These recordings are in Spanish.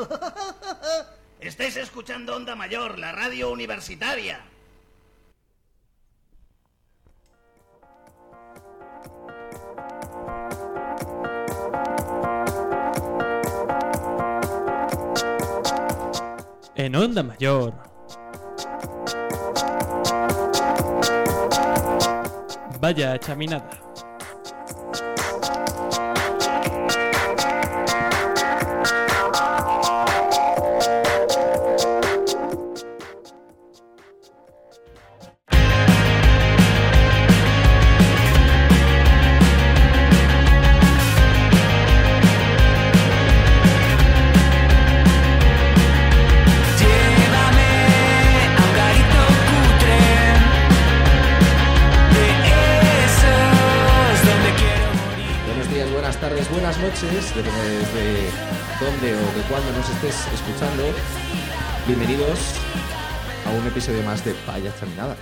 Estáis escuchando Onda Mayor, la radio universitaria. En Onda Mayor. Vaya chaminada. Nos estés escuchando. Bienvenidos a un episodio más de Vaya Chaminada.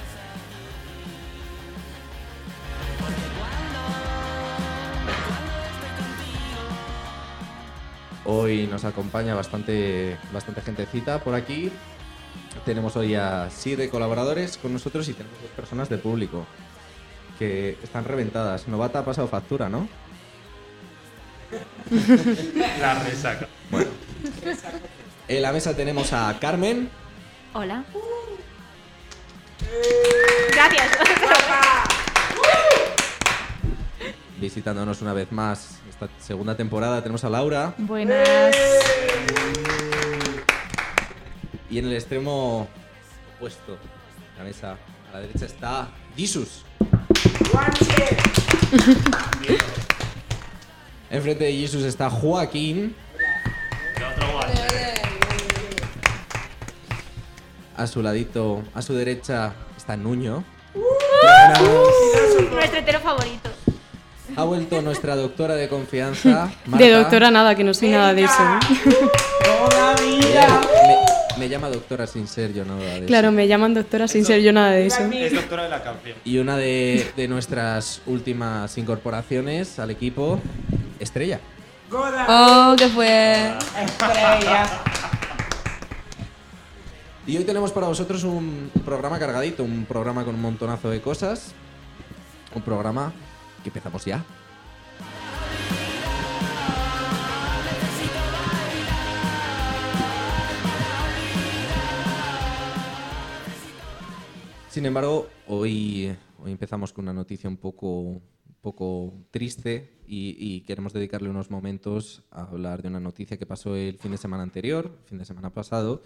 Hoy nos acompaña bastante, bastante gentecita por aquí. Tenemos hoy a siete colaboradores con nosotros y tenemos dos personas de público que están reventadas. Novata ha pasado factura, ¿no? La resaca. En la mesa tenemos a Carmen, Hola. Gracias. visitándonos una vez más esta segunda temporada. Tenemos a Laura Buenas. y en el extremo opuesto de la mesa, a la derecha está Jesus. Enfrente de Jesus está Joaquín. A su ladito, a su derecha está Nuño. Nuestro hetero favorito. Ha vuelto nuestra doctora de confianza. De Marta. doctora nada, que no soy nada de eso. Me llama, me- me llama doctora sin ser yo nada de eso. Claro, me llaman doctora sin ser yo nada de eso. Es doctora de la canción. Y una de, de nuestras últimas incorporaciones al equipo, Estrella. Oh, que fue. Y hoy tenemos para vosotros un programa cargadito, un programa con un montonazo de cosas. Un programa que empezamos ya. Sin embargo, hoy, hoy empezamos con una noticia un poco, un poco triste y, queremos dedicarle unos momentos a hablar de una noticia que pasó el fin de semana anterior, fin de semana pasado,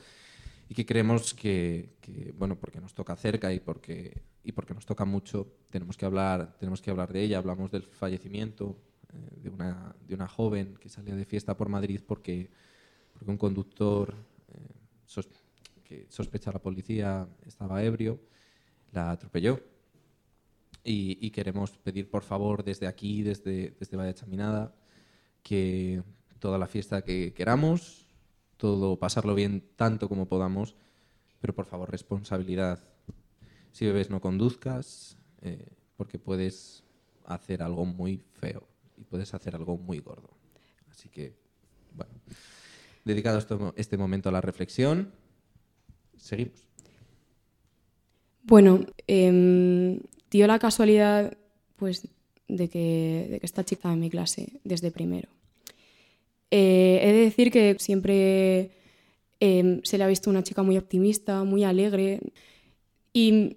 y que creemos que, que, bueno, porque nos toca cerca y porque, y porque nos toca mucho, tenemos que hablar, tenemos que hablar de ella. Hablamos del fallecimiento eh, de, una, de una joven que salía de fiesta por Madrid porque, porque un conductor eh, sos- que sospecha la policía estaba ebrio, la atropelló. Y, y queremos pedir, por favor, desde aquí, desde, desde Vaya Chaminada, que toda la fiesta que queramos, todo pasarlo bien tanto como podamos, pero por favor, responsabilidad. Si bebes, no conduzcas, eh, porque puedes hacer algo muy feo y puedes hacer algo muy gordo. Así que, bueno, dedicado este momento a la reflexión, seguimos. Bueno, em, dio la casualidad, pues, de que, de que esta chica en mi clase desde primero. Eh, he de decir que siempre em, se le ha visto una chica muy optimista, muy alegre. Y,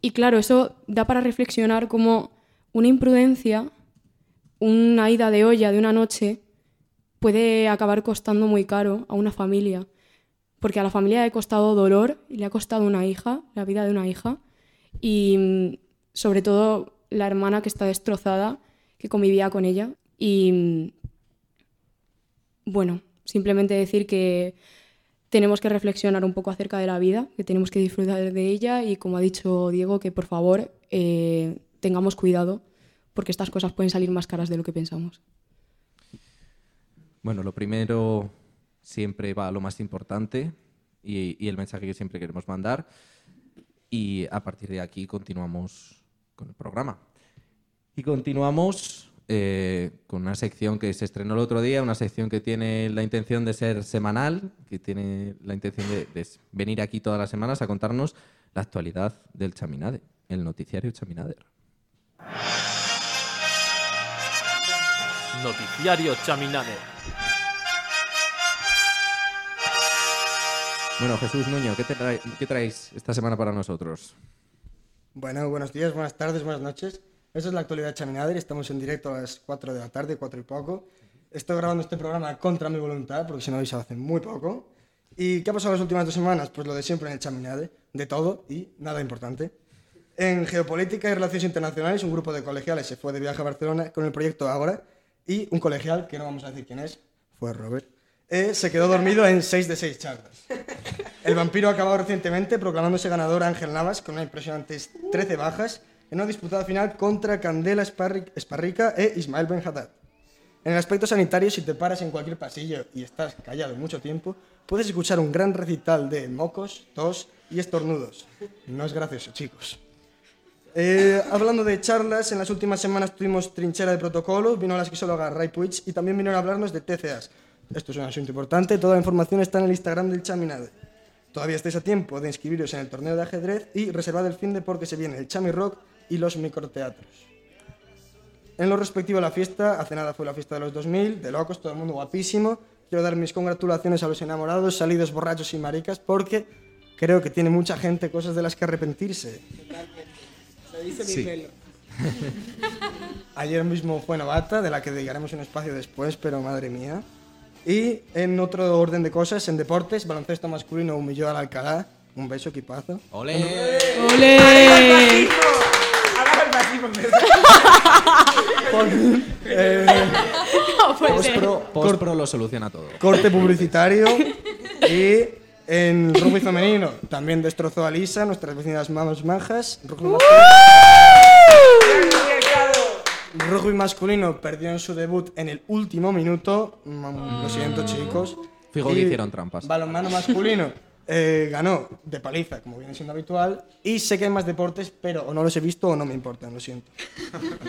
y claro, eso da para reflexionar como una imprudencia, una ida de olla de una noche, puede acabar costando muy caro a una familia. Porque a la familia le ha costado dolor, y le ha costado una hija, la vida de una hija. Y sobre todo la hermana que está destrozada, que convivía con ella. Y bueno, simplemente decir que tenemos que reflexionar un poco acerca de la vida, que tenemos que disfrutar de ella y como ha dicho Diego, que por favor eh, tengamos cuidado porque estas cosas pueden salir más caras de lo que pensamos. Bueno, lo primero siempre va a lo más importante y, y el mensaje que siempre queremos mandar. Y a partir de aquí continuamos con el programa. Y continuamos eh, con una sección que se estrenó el otro día, una sección que tiene la intención de ser semanal, que tiene la intención de, venir aquí todas las semanas a contarnos la actualidad del Chaminade, el noticiario Chaminader. Noticiario Chaminader. Bueno, Jesús Nuño, ¿qué, te trae- qué traéis esta semana para nosotros? Bueno, buenos días, buenas tardes, buenas noches. Esa es la actualidad de Chaminader. Estamos en directo a las 4 de la tarde, 4 y poco. Estoy grabando este programa contra mi voluntad, porque me ha avisado hace muy poco. ¿Y qué ha pasado las últimas dos semanas? Pues lo de siempre en el Chaminade, de todo y nada importante. En Geopolítica y Relaciones Internacionales, un grupo de colegiales se fue de viaje a Barcelona con el proyecto Ágora y un colegial, que no vamos a decir quién es, fue Robert, eh, se quedó dormido en 6 de 6 charlas. El vampiro ha acabado recientemente proclamándose ganador Ángel Navas con unas impresionantes 13 bajas en una disputada final contra Candela Esparri- Esparrica e Ismael Ben Haddad. En el aspecto sanitario, si te paras en cualquier pasillo y estás callado mucho tiempo, puedes escuchar un gran recital de mocos, tos y estornudos. No es gracioso, chicos. Eh, hablando de charlas, en las últimas semanas tuvimos trinchera de protocolo, vino la sexóloga Ray Puig y también vinieron a hablarnos de TCAs. Esto es un asunto importante, toda la información está en el Instagram del Chaminade. Todavía estáis a tiempo de inscribiros en el torneo de ajedrez y reservad el fin de porque se viene el Chami Rock y los microteatros. En lo respectivo a la fiesta, hace nada fue la fiesta de los 2000, de locos, todo el mundo guapísimo. Quiero dar mis congratulaciones a los enamorados, salidos borrachos y maricas, porque creo que tiene mucha gente cosas de las que arrepentirse. Sí. Ayer mismo fue Novata, de la que dedicaremos un espacio después, pero madre mía. Y en otro orden de cosas, en deportes, baloncesto masculino humilló al Alcalá. Un beso, equipazo. ¡Ole! ¡Ole! Eh, No puede ser. Postpro, Postpro lo soluciona todo. corte publicitario. Y en rugby femenino también destrozó a Lisa, nuestras vecinas mamas majas. Rugby masculino, rugby masculino perdió en su debut en el último minuto. Mm, Lo siento, chicos. Fijo que Y hicieron trampas. Balonmano masculino eh, ganó de paliza, como viene siendo habitual. Y sé que hay más deportes, pero o no los he visto o no me importan, lo siento.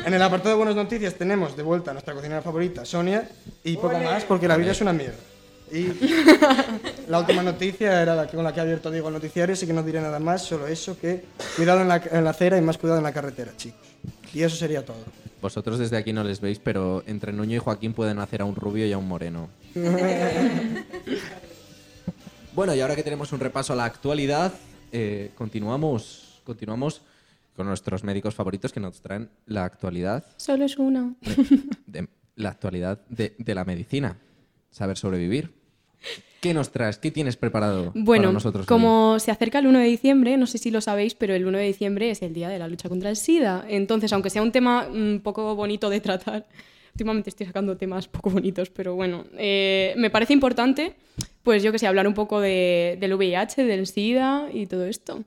En el apartado de buenas noticias tenemos de vuelta a nuestra cocinera favorita, Sonia, y poco más porque la vida es una mierda. Y la última noticia era la que, con la que ha abierto Diego el noticiario, así que no diré nada más, solo eso, que cuidado en la, en la acera y más cuidado en la carretera, chicos. Y eso sería todo. Vosotros desde aquí no les veis, pero entre Nuño y Joaquín pueden hacer a un rubio y a un moreno. bueno, y ahora que tenemos un repaso a la actualidad, eh, continuamos, continuamos con nuestros médicos favoritos que nos traen la actualidad, Solo es una. de, la actualidad de, de la medicina, saber sobrevivir. ¿Qué nos traes? ¿Qué tienes preparado Bueno, para nosotros? hoy? como se acerca el 1 de diciembre, no sé si lo sabéis, pero el 1 de diciembre es el día de la lucha contra el SIDA. Entonces, aunque sea un tema un poco bonito de tratar, últimamente estoy sacando temas poco bonitos, pero bueno, eh, me parece importante, pues yo que sé, hablar un poco de- del VIH, del SIDA y todo esto.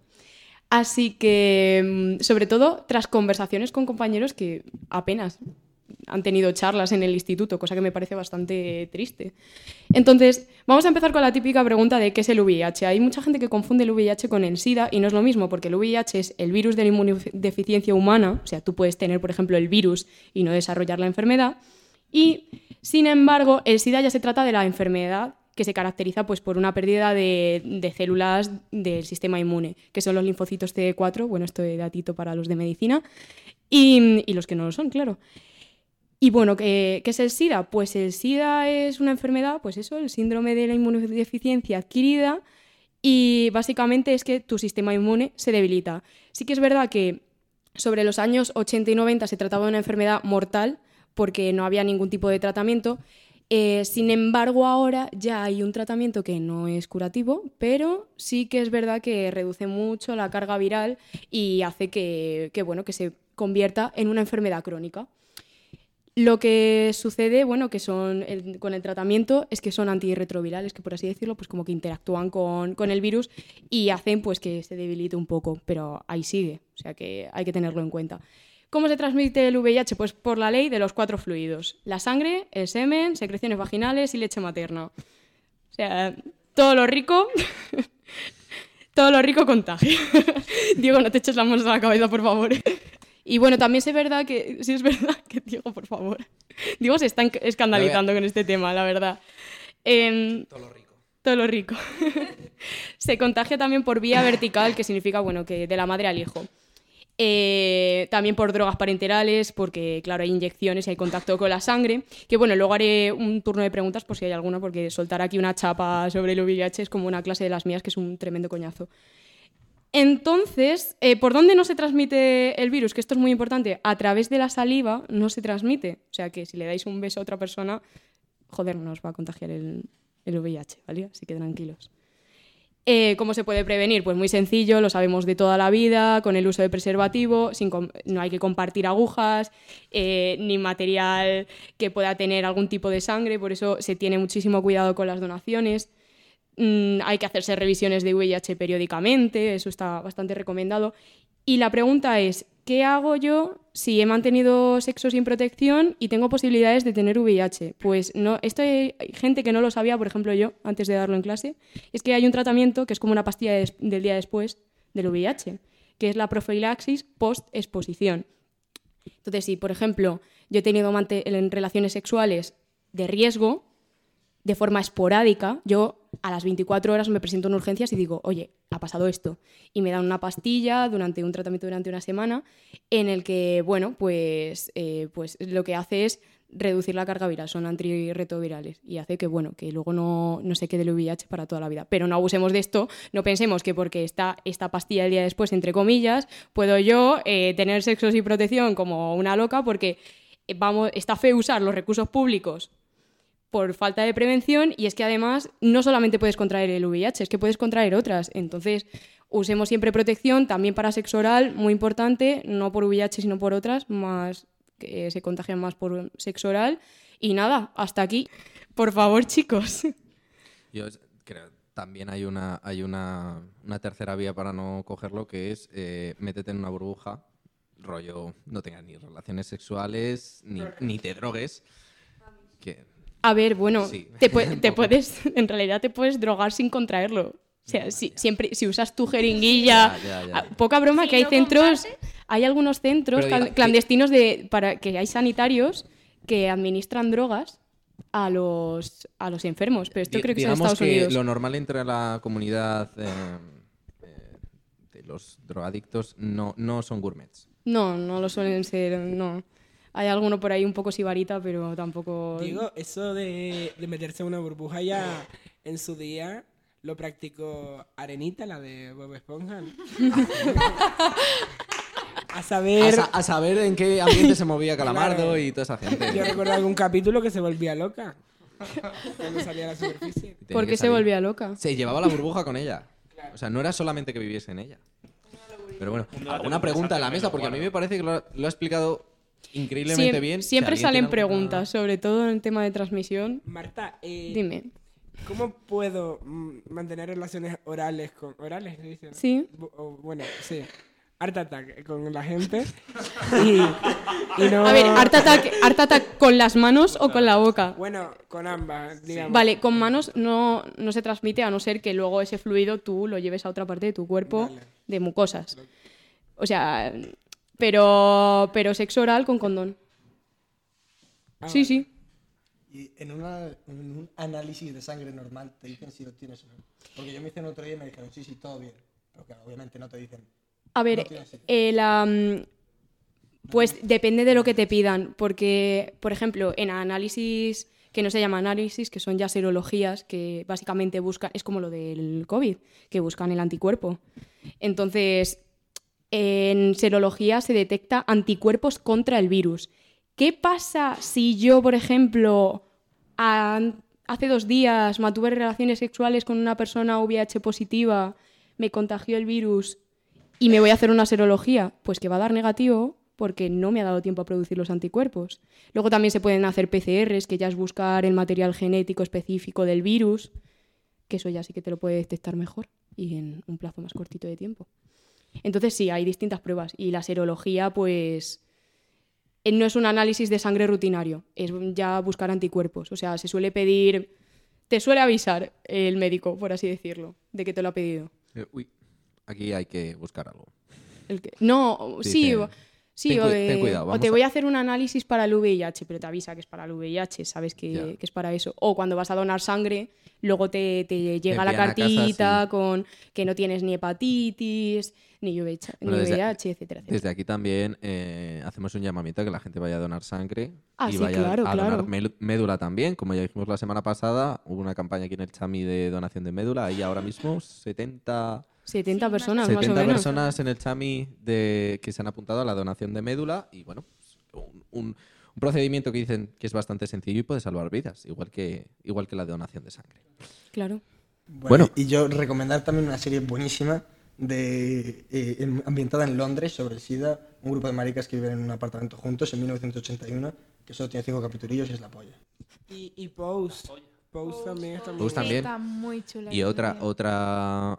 Así que, mm, sobre todo, tras conversaciones con compañeros que apenas han tenido charlas en el instituto, cosa que me parece bastante triste. Entonces, vamos a empezar con la típica pregunta de qué es el VIH. Hay mucha gente que confunde el VIH con el SIDA y no es lo mismo, porque el VIH es el virus de la inmunodeficiencia humana, o sea, tú puedes tener, por ejemplo, el virus y no desarrollar la enfermedad, y, sin embargo, el SIDA ya se trata de la enfermedad que se caracteriza pues, por una pérdida de, células del sistema inmune, que son los linfocitos CD4, bueno, esto de datito para los de medicina, y, y los que no lo son, claro. Y bueno, ¿qué, es el SIDA? Pues el SIDA es una enfermedad, pues eso, el síndrome de la inmunodeficiencia adquirida, y básicamente es que tu sistema inmune se debilita. Sí que es verdad que sobre los años 80 y 90 se trataba de una enfermedad mortal porque no había ningún tipo de tratamiento. Eh, sin embargo, ahora ya hay un tratamiento que no es curativo, pero sí que es verdad que reduce mucho la carga viral y hace que, bueno, que se convierta en una enfermedad crónica. Lo que sucede, bueno, que son con el tratamiento es que son antirretrovirales, que por así decirlo, pues como que interactúan con, con el virus y hacen pues que se debilite un poco, pero ahí sigue, o sea que hay que tenerlo en cuenta. ¿Cómo se transmite el VIH? Pues por la ley de los cuatro fluidos. La sangre, el semen, secreciones vaginales y leche materna. O sea, todo lo rico, todo lo rico contagia. Diego, no te eches las manos a la cabeza, por favor. Y bueno, también es verdad que, sí es verdad que Diego, por favor. Diego se está escandalizando con este tema, la verdad. Em, Todo lo rico. todo lo rico. se contagia también por vía vertical, que significa, bueno, que de la madre al hijo. Eh, también por drogas parenterales, porque, claro, hay inyecciones y hay contacto con la sangre. Que, bueno, luego haré un turno de preguntas por si hay alguna, porque soltar aquí una chapa sobre el VIH es como una clase de las mías, que es un tremendo coñazo. Entonces, eh, ¿por dónde no se transmite el virus? Que esto es muy importante. A través de la saliva no se transmite. O sea que si le dais un beso a otra persona, joder, no os va a contagiar el, el VIH, ¿vale? Así que tranquilos. Eh, ¿Cómo se puede prevenir? Pues muy sencillo, lo sabemos de toda la vida, con el uso de preservativo, no hay que compartir agujas, eh, ni material que pueda tener algún tipo de sangre, por eso se tiene muchísimo cuidado con las donaciones. Mm, hay que hacerse revisiones de VIH periódicamente, eso está bastante recomendado. Y la pregunta es, ¿qué hago yo si he mantenido sexo sin protección y tengo posibilidades de tener VIH? Pues no, esto hay gente que no lo sabía, por ejemplo yo, antes de darlo en clase, es que hay un tratamiento que es como una pastilla del día después del VIH, que es la profilaxis post-exposición. Entonces, si por ejemplo yo he tenido en relaciones sexuales de riesgo, de forma esporádica, yo a las 24 horas me presento en urgencias y digo, oye, ha pasado esto. Y me dan una pastilla durante un tratamiento durante una semana en el que, bueno, pues, eh, pues lo que hace es reducir la carga viral, son antirretrovirales y hace que, bueno, que luego no, no se quede el VIH para toda la vida. Pero no abusemos de esto, no pensemos que porque está esta pastilla el día después, entre comillas, puedo yo eh, tener sexo sin protección como una loca porque eh, vamos, está feo usar los recursos públicos por falta de prevención y es que además no solamente puedes contraer el VIH, es que puedes contraer otras. Entonces, usemos siempre protección, también para sexo oral, muy importante, no por VIH sino por otras, más que se contagian más por sexo oral. Y nada, hasta aquí. Por favor, chicos. Yo creo también hay una hay una, una tercera vía para no cogerlo que es eh, métete en una burbuja, rollo, no tengas ni relaciones sexuales ni, ni te drogues. A ver, bueno, Sí, te, pu- puedes, en realidad te puedes drogar sin contraerlo. O sea, si, siempre, si usas tu jeringuilla, Ya, ya, ya. ah, poca broma Si que hay no centros, hay algunos centros diga- clandestinos de, para que hay sanitarios que administran drogas a los, a los enfermos, pero esto creo que es en digamos Estados que Unidos. lo normal entre la comunidad eh, eh, de los drogadictos no, no son gourmets. No, no lo suelen ser, no. Hay alguno por ahí un poco sibarita, pero tampoco... Digo, eso de, de meterse en una burbuja ya en su día lo practicó Arenita, la de Bob Esponja. a A, saber, sa- a saber en qué ambiente se movía Calamardo Claro. y toda esa gente. yo recuerdo algún capítulo que se volvía loca cuando salía a la superficie. ¿Por qué se volvía loca? Se llevaba la burbuja con ella. O sea, no era solamente que viviese en ella. Pero bueno, muy pregunta en la mesa, porque a mí me parece que lo ha, lo ha explicado increíblemente Siem- bien. Si Siempre salen alguna- preguntas, sobre todo en el tema de transmisión. Marta, eh, Dime. ¿cómo puedo mantener relaciones orales con... ¿Orales se dice? no? Sí. O, bueno, sí. Art Attack con la gente. Y, y no... A ver, Art Attack, Art Attack con las manos o con la boca. Bueno, con ambas, digamos. Vale, con manos no, no se transmite a no ser que luego ese fluido tú lo lleves a otra parte de tu cuerpo Vale. de mucosas. O sea, pero, pero sexo oral con condón. Ah, Sí, vale. sí. Y en, una- en un análisis de sangre normal te dicen si lo tienes o no. Porque yo me hice el otro día y me dijeron, sí, sí, todo bien. Pero claro, obviamente no te dicen. A No ver, sentido. eh, mm, pues depende de lo que te pidan, porque, por ejemplo, en análisis que no se llama análisis, que son ya serologías, que básicamente buscan, es como lo del COVID, que buscan el anticuerpo. Entonces, en serología se detecta anticuerpos contra el virus. ¿Qué pasa si yo, por ejemplo, hace dos días mantuve relaciones sexuales con una persona VIH positiva, me contagió el virus y me voy a hacer una serología? Pues que va a dar negativo porque no me ha dado tiempo a producir los anticuerpos. Luego también se pueden hacer PCRs, que ya es buscar el material genético específico del virus, que eso ya sí que te lo puede detectar mejor y en un plazo más cortito de tiempo. Entonces sí, hay distintas pruebas y la serología pues eh, no es un análisis de sangre rutinario, es ya buscar anticuerpos. O sea, se suele pedir, te suele avisar el médico, por así decirlo, de que te lo ha pedido. Eh, uy, aquí hay que buscar algo. El que- no, Sí, sí, o- Sí, ten, o, cu- de- ten cuidado. o vamos te a- voy a hacer un análisis para el VIH, pero te avisa que es para el VIH, sabes que, es para eso. O cuando vas a donar sangre, luego te, te llega la casa, cartita sí. con que no tienes ni hepatitis, ni VIH, Bueno, desde- VIH, etcétera, etcétera. Desde aquí también eh, hacemos un llamamiento a que la gente vaya a donar sangre Ah, y sí, vaya claro, a claro. donar médula también. Como ya dijimos la semana pasada, hubo una campaña aquí en el Chami de donación de médula. Hay ahora mismo 70, 70 Sí, personas más o 70 menos. personas en el Chami de, que se han apuntado a la donación de médula y bueno, un, un- un procedimiento que dicen que es bastante sencillo y puede salvar vidas, igual que, igual que la donación de sangre. Claro. Bueno, Bueno. y yo recomendar también una serie buenísima de, eh, ambientada en Londres sobre el SIDA, un grupo de maricas que viven en un apartamento juntos en 1981, que solo tiene cinco capitulillos y es la polla. Y, y Pose. Pose también está muy Pose también. Está muy chula. Y otra, otra,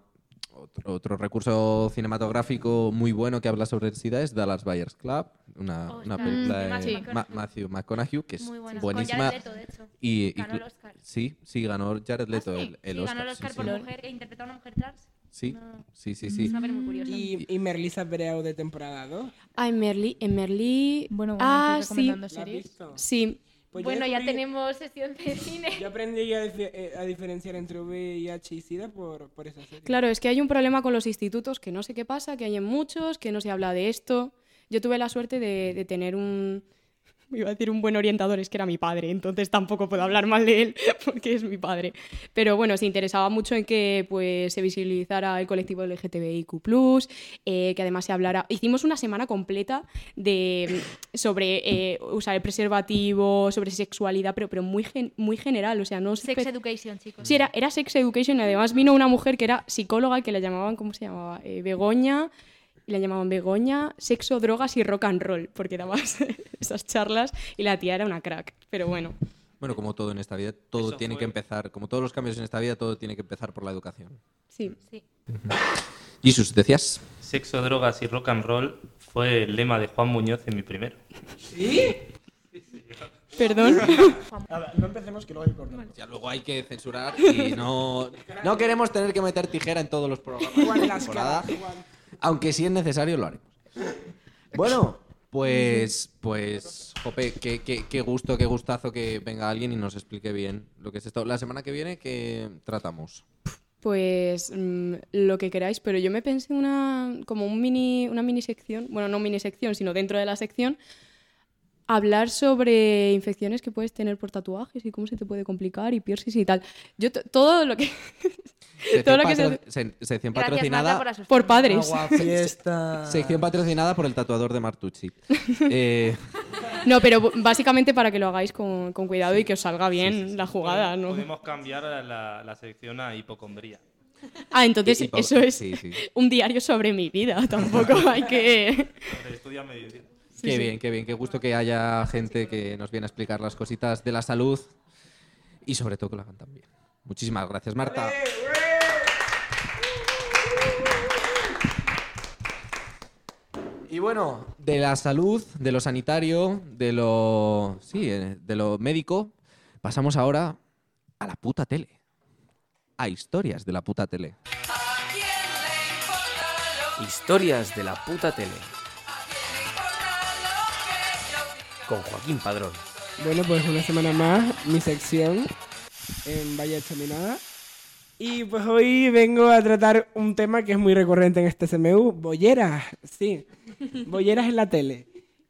otro, otro recurso cinematográfico muy bueno que habla sobre el SIDA es Dallas Buyers Club, una, una Ostras, película de de Matthew Ma- McConaughey. Matthew McConaughey, que es Muy buena. buenísima. Con Jared Leto, de hecho. Y, Ganó y- el Oscar. Sí, sí, ganó Jared Ah, Leto sí, el, el sí, Oscar. ganó el Oscar sí. por mujer que interpreta a una mujer trans. Sí, No. sí, sí, Es sí. una peli muy curiosa. Y, y Merlisa Breau de temporada 2. Ah, en Merli, en Merli... Bueno, bueno, ah, sí, recomendando ¿La has series. visto? sí. Pues Bueno, ya tenemos sesión de cine. Yo aprendí a, eh, a diferenciar entre VIH y SIDA por, por esa serie. Claro, es que hay un problema con los institutos que no sé qué pasa, que hay en muchos, que no se habla de esto. Yo tuve la suerte de, de tener un... Iba a decir un buen orientador, es que era mi padre, entonces tampoco puedo hablar mal de él porque es mi padre. Pero bueno, se interesaba mucho en que pues, se visibilizara el colectivo LGTBIQ+, eh, que además se hablara... Hicimos una semana completa de, sobre eh, usar el preservativo, sobre sexualidad, pero, pero muy, gen- muy general, o sea, no... Sex Education, chicos. Sí, era, era Sex Education además vino una mujer que era psicóloga que la llamaban, ¿cómo se llamaba? Eh, Begoña, y la llamaban Begoña, sexo, drogas y rock and roll, porque daba esas charlas y la tía era una crack. Pero bueno, Bueno, como todo en esta vida, todo Eso tiene fue. que empezar, como todos los cambios en esta vida, todo tiene que empezar por la educación. sí. Sí. Jesús, decías. Sexo, drogas y rock and roll fue el lema de Juan Muñoz en mi primero. Perdón. A ver, no empecemos que luego hay. Ya luego hay que censurar y no, no queremos tener que meter tijera en todos los programas de Juan la Lasca, temporada. Aunque si es necesario lo haremos. Bueno, pues, pues, jope, qué, qué- qué gusto, qué gustazo que venga alguien y nos explique bien lo que es esto. La semana que viene, ¿qué tratamos? Pues mm, lo que queráis, pero yo me pensé una como un mini, una mini sección, bueno, no mini sección, sino dentro de la sección, hablar sobre infecciones que puedes tener por tatuajes y cómo se te puede complicar y piercings y tal. Yo todo lo que todo lo que se- patro- se- sección Gracias, Marta, patrocinada, por padres. Agua, fiesta... sección patrocinada por el tatuador de Martucci. Eh, No, pero básicamente para que lo hagáis con, con cuidado y que os salga bien la jugada, ¿no? Podemos cambiar la, la sección a hipocondría. Ah, entonces eso es sí, sí. un diario sobre mi vida, tampoco hay que... Estudia medicina. qué bien, qué bien, qué gusto que haya gente que nos viene a explicar las cositas de la salud y sobre todo que lo hagan tan bien. Muchísimas gracias, Marta. Y bueno, de la salud, de lo sanitario, de lo sí, eh, de lo médico, pasamos ahora a la puta tele. A historias de la puta tele. Historias de la puta tele. Con Joaquín Padrón. Bueno, pues una semana más, mi sección en Vaya Chaminada. Y pues hoy vengo a tratar un tema que es muy recurrente en este CMU, bolleras, sí, bolleras en la tele.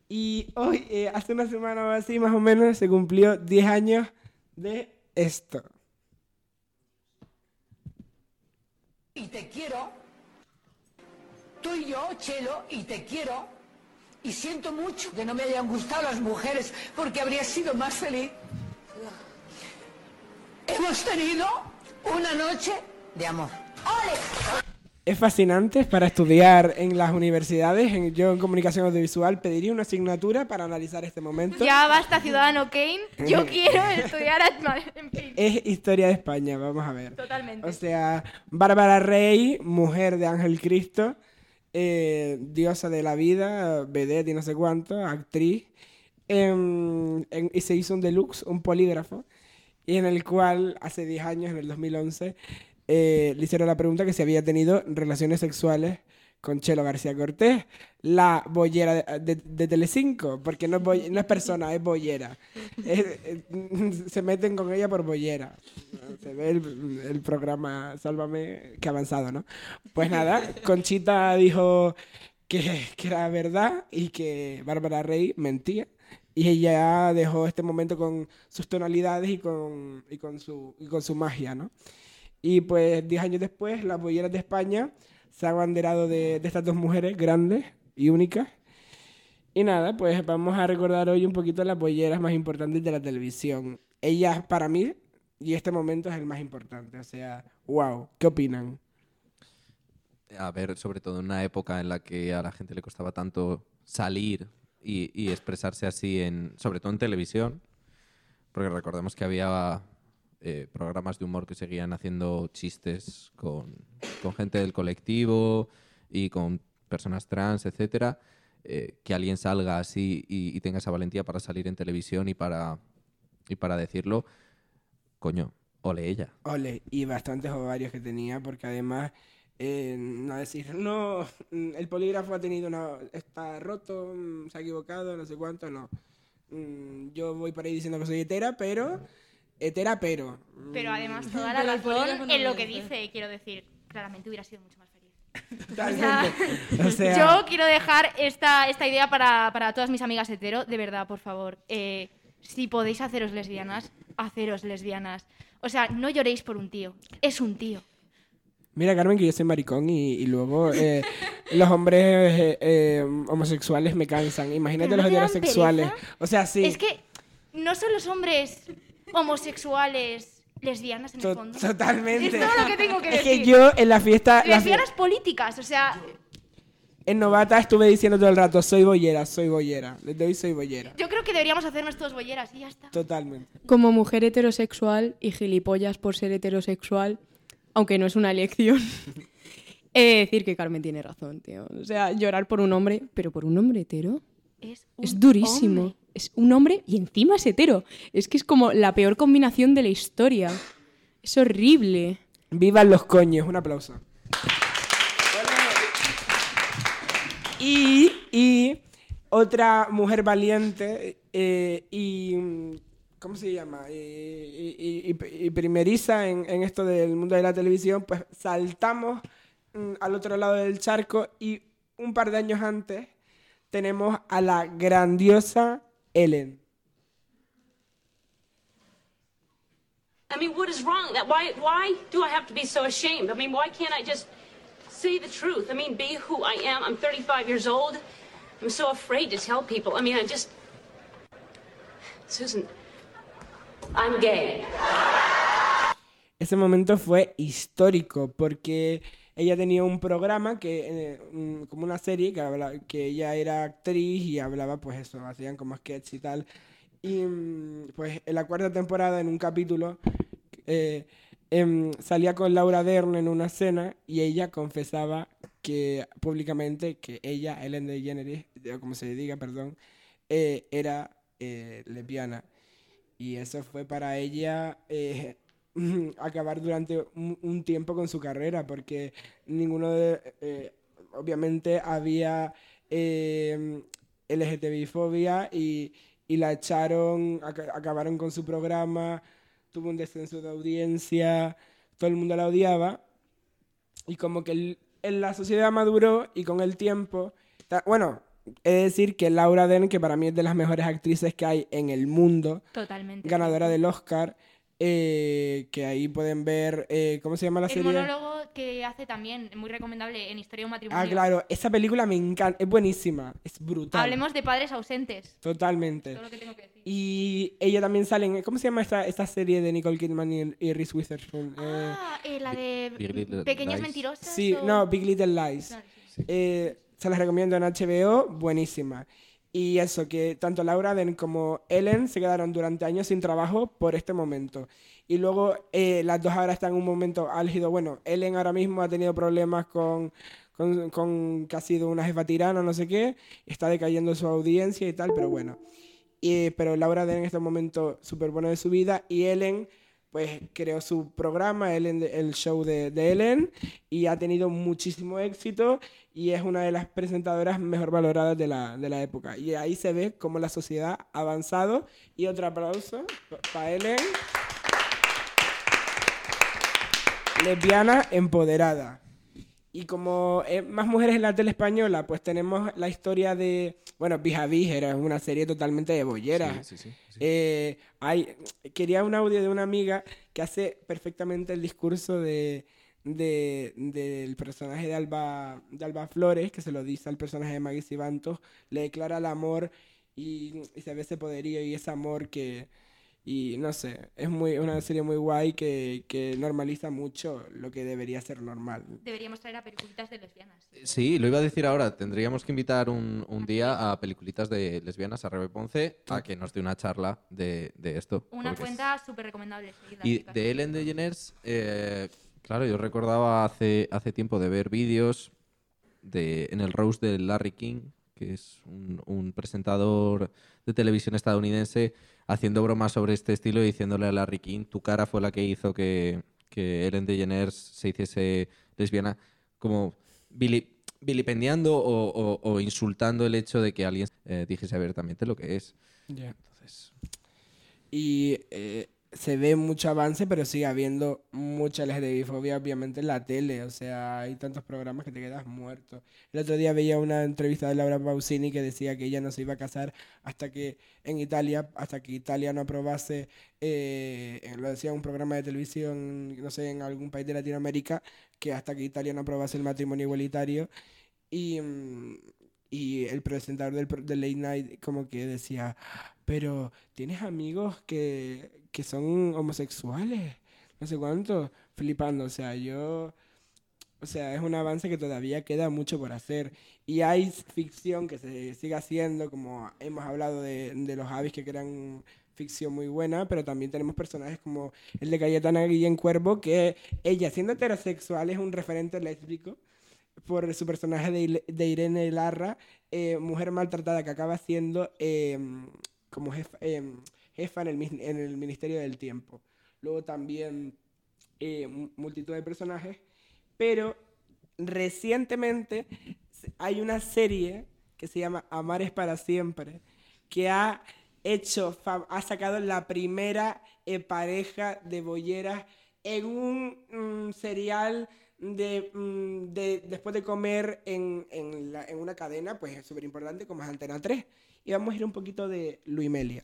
Y hoy, eh, hace una semana o así más o menos, se cumplió 10 años de esto. y te quiero. Tú y yo, Chelo, y te quiero. Y siento mucho que no me hayan gustado las mujeres porque habría sido más feliz. Hemos tenido una noche de amor. ¡Ole! Es fascinante para estudiar en las universidades. En- yo en comunicación audiovisual pediría una asignatura para analizar este momento. Ya basta, Ciudadano Kane. Yo quiero estudiar. En fin, Es historia de España, vamos a ver. totalmente. O sea, Bárbara Rey, mujer de Ángel Cristo, eh, diosa de la vida, vedette y no sé cuánto, actriz, em, en- y se hizo un deluxe, un polígrafo, y en el cual hace 10 años, en el 2011, eh, le hicieron la pregunta que si había tenido relaciones sexuales con Chelo García Cortés, la bollera de, de, de Telecinco, porque no es, boy- no es persona, es bollera. Se meten con ella por bollera. Se ve el, el programa Sálvame, que avanzado, ¿no? Pues nada, Conchita dijo que, que era verdad y que Bárbara Rey mentía. Y ella dejó este momento con sus tonalidades y con, y con, su, y con su magia, ¿no? Y pues 10 años después, las bolleras de España se han abanderado de, de estas dos mujeres grandes y únicas. Y nada, pues vamos a recordar hoy un poquito las bolleras más importantes de la televisión. Ellas, para mí, y este momento es el más importante. O sea, wow, ¿qué opinan? A ver, sobre todo en una época en la que a la gente le costaba tanto salir y, y expresarse así, en, sobre todo en televisión, porque recordemos que había eh, programas de humor que seguían haciendo chistes con, con gente del colectivo y con personas trans, etcétera. eh, que alguien salga así y, y tenga esa valentía para salir en televisión y para, y para decirlo, coño, ole ella. Ole, y bastantes ovarios que tenía, porque además, eh, no decir, no, mm, el polígrafo ha tenido una, está roto, mm, se ha equivocado, no sé cuánto, no. Mm, Yo voy por ahí diciendo que soy hetera, pero, hetera, pero. mm, Pero además toda la razón en lo que dice. quiero decir, claramente hubiera sido mucho más feliz. Totalmente. O sea, Yo quiero dejar esta, esta idea para, para todas mis amigas hetero, de verdad, por favor. Eh, si podéis haceros lesbianas, haceros lesbianas. O sea, no lloréis por un tío, es un tío. Mira, Carmen, que yo soy maricón y, y luego eh, los hombres eh, eh, homosexuales me cansan. Imagínate ¿Pero no los heterosexuales. pereza? O sea, sí. Es que no son los hombres homosexuales lesbianas en to- el fondo. totalmente. Es todo lo que tengo que Es decir. que yo en la fiesta, la fie- Lesbianas políticas, o sea, en Novata estuve diciendo todo el rato, soy bollera, soy bollera. Les doy soy bollera. yo creo que deberíamos hacernos todos bolleras y ya está. Totalmente. Como mujer heterosexual y gilipollas por ser heterosexual, aunque no es una elección, he de decir que Carmen tiene razón, tío. O sea, llorar por un hombre, pero por un hombre hetero, Es, un es durísimo. hombre. Es un hombre y encima es hetero. Es que es como la peor combinación de la historia. Es horrible. Vivan los coños, un aplauso. Y, y otra mujer valiente eh, y... mm, ¿Cómo se llama? Y, y- y- y primeriza en, en esto del mundo de la televisión, pues saltamos mm, al otro lado del charco y un par de años antes tenemos a la grandiosa Ellen. I mean, what is wrong? That why why do I have to be so ashamed? I mean, why can't I just say the truth? I mean, be who I am. I'm 35 years old. I'm so afraid to tell people. I mean, I just Susan, I'm gay. Ese momento fue histórico porque ella tenía un programa que eh, como una serie que ella era actriz y hablaba pues eso, hacían como sketches y tal. Y mm, pues en la cuarta temporada en un capítulo eh, em, salía con Laura Dern en una cena y ella confesaba que públicamente que ella, Ellen DeGeneres, como se diga, perdón, eh, era lesbiana. Y eso fue para ella acabar durante un, un tiempo con su carrera, porque ninguno de... eh, obviamente había eh, LGTBI-fobia y, y la echaron, aca- acabaron con su programa, tuvo un descenso de audiencia, todo el mundo la odiaba. Y como que el- en la sociedad maduró y con el tiempo... Bueno, he de decir que Laura Dern, que para mí es de las mejores actrices que hay en el mundo, Totalmente. ganadora del Oscar, eh, que ahí pueden ver, eh, ¿cómo se llama la El serie? monólogo que hace también, muy recomendable en Historia de un matrimonio. Ah, claro, esa película me encanta, es buenísima, es brutal. Hablemos de padres ausentes. Totalmente. Todo lo que tengo que decir. Y ella también sale en, ¿cómo se llama esta, esta serie de Nicole Kidman y, y Reese Witherspoon? Ah, eh, la de Big Little Pequeñas Lies. Mentirosas. sí, o- no, Big Little Lies. Claro, sí. Eh, se las recomiendo en HBO, buenísima. Y eso, que tanto Laura Den como Ellen se quedaron durante años sin trabajo por este momento. Y luego eh, las dos ahora están en un momento álgido. Bueno, Ellen ahora mismo ha tenido problemas con, con, que ha sido una jefa tirana, no sé qué. Está decayendo su audiencia y tal, pero bueno. Y, pero Laura Den en este momento súper bueno de su vida y Ellen pues creó su programa, Ellen, el show de Ellen, y ha tenido muchísimo éxito y es una de las presentadoras mejor valoradas de la, de la época. Y ahí se ve cómo la sociedad ha avanzado. Y otro aplauso para Ellen. Lesbiana empoderada. Y como más mujeres en la tele española, pues tenemos la historia de, bueno, Vis a Vis era una serie totalmente de bolleras. Sí, sí, sí. Eh, hay, quería un audio de una amiga que hace perfectamente el discurso de, de- del personaje de Alba, de Alba Flores, que se lo dice al personaje de Maggie Sibantos, le declara el amor y, y se ve ese poderío y ese amor que, y no sé, es muy, una serie muy guay que, que normaliza mucho lo que debería ser normal. Deberíamos traer a peliculitas de lesbianas. Sí, lo iba a decir ahora. Tendríamos que invitar un, un día a peliculitas de lesbianas, a Rebe Ponce, a que nos dé una charla de, de esto. Una cuenta súper recomendable. Y de Ellen DeGeneres, eh, claro, yo recordaba hace, hace tiempo de ver vídeos de, en el roast de Larry King, que es un, un presentador de televisión estadounidense, haciendo bromas sobre este estilo y diciéndole a Larry King, tu cara fue la que hizo que, que Ellen DeGeneres se hiciese lesbiana, como vili- vilipendiando o, o- o insultando el hecho de que alguien eh, dijese abiertamente lo que es. Ya. Entonces, Y eh, se ve mucho avance, pero sigue habiendo mucha LGTBI-fobia, obviamente, en la tele. O sea, hay tantos programas que te quedas muerto. El otro día veía una entrevista de Laura Pausini que decía que ella no se iba a casar hasta que en Italia, hasta que Italia no aprobase, eh, lo decía un programa de televisión, no sé, en algún país de Latinoamérica, que hasta que Italia no aprobase el matrimonio igualitario. Y, mm, y el presentador del, del Late Night como que decía, pero tienes amigos que, que son homosexuales, no sé cuánto, flipando, o sea, yo, o sea, es un avance que todavía queda mucho por hacer. Y hay ficción que se sigue haciendo, como hemos hablado de, de los avis que crean ficción muy buena, pero también tenemos personajes como el de Cayetana Guillén Cuervo, que ella, siendo heterosexual, es un referente lésbico por su personaje de, de Irene Larra, eh, mujer maltratada que acaba siendo eh, como jefa, eh, jefa en, el, en el Ministerio del Tiempo. Luego también eh, mu- multitud de personajes, pero recientemente hay una serie que se llama Amar es para siempre, que ha hecho, ha sacado la primera eh, pareja de bolleras en un mm, serial de, mm, de- después de comer en, en, la- en una cadena, pues es súper importante como es Antena 3. Y vamos a ir un poquito de Luimelia.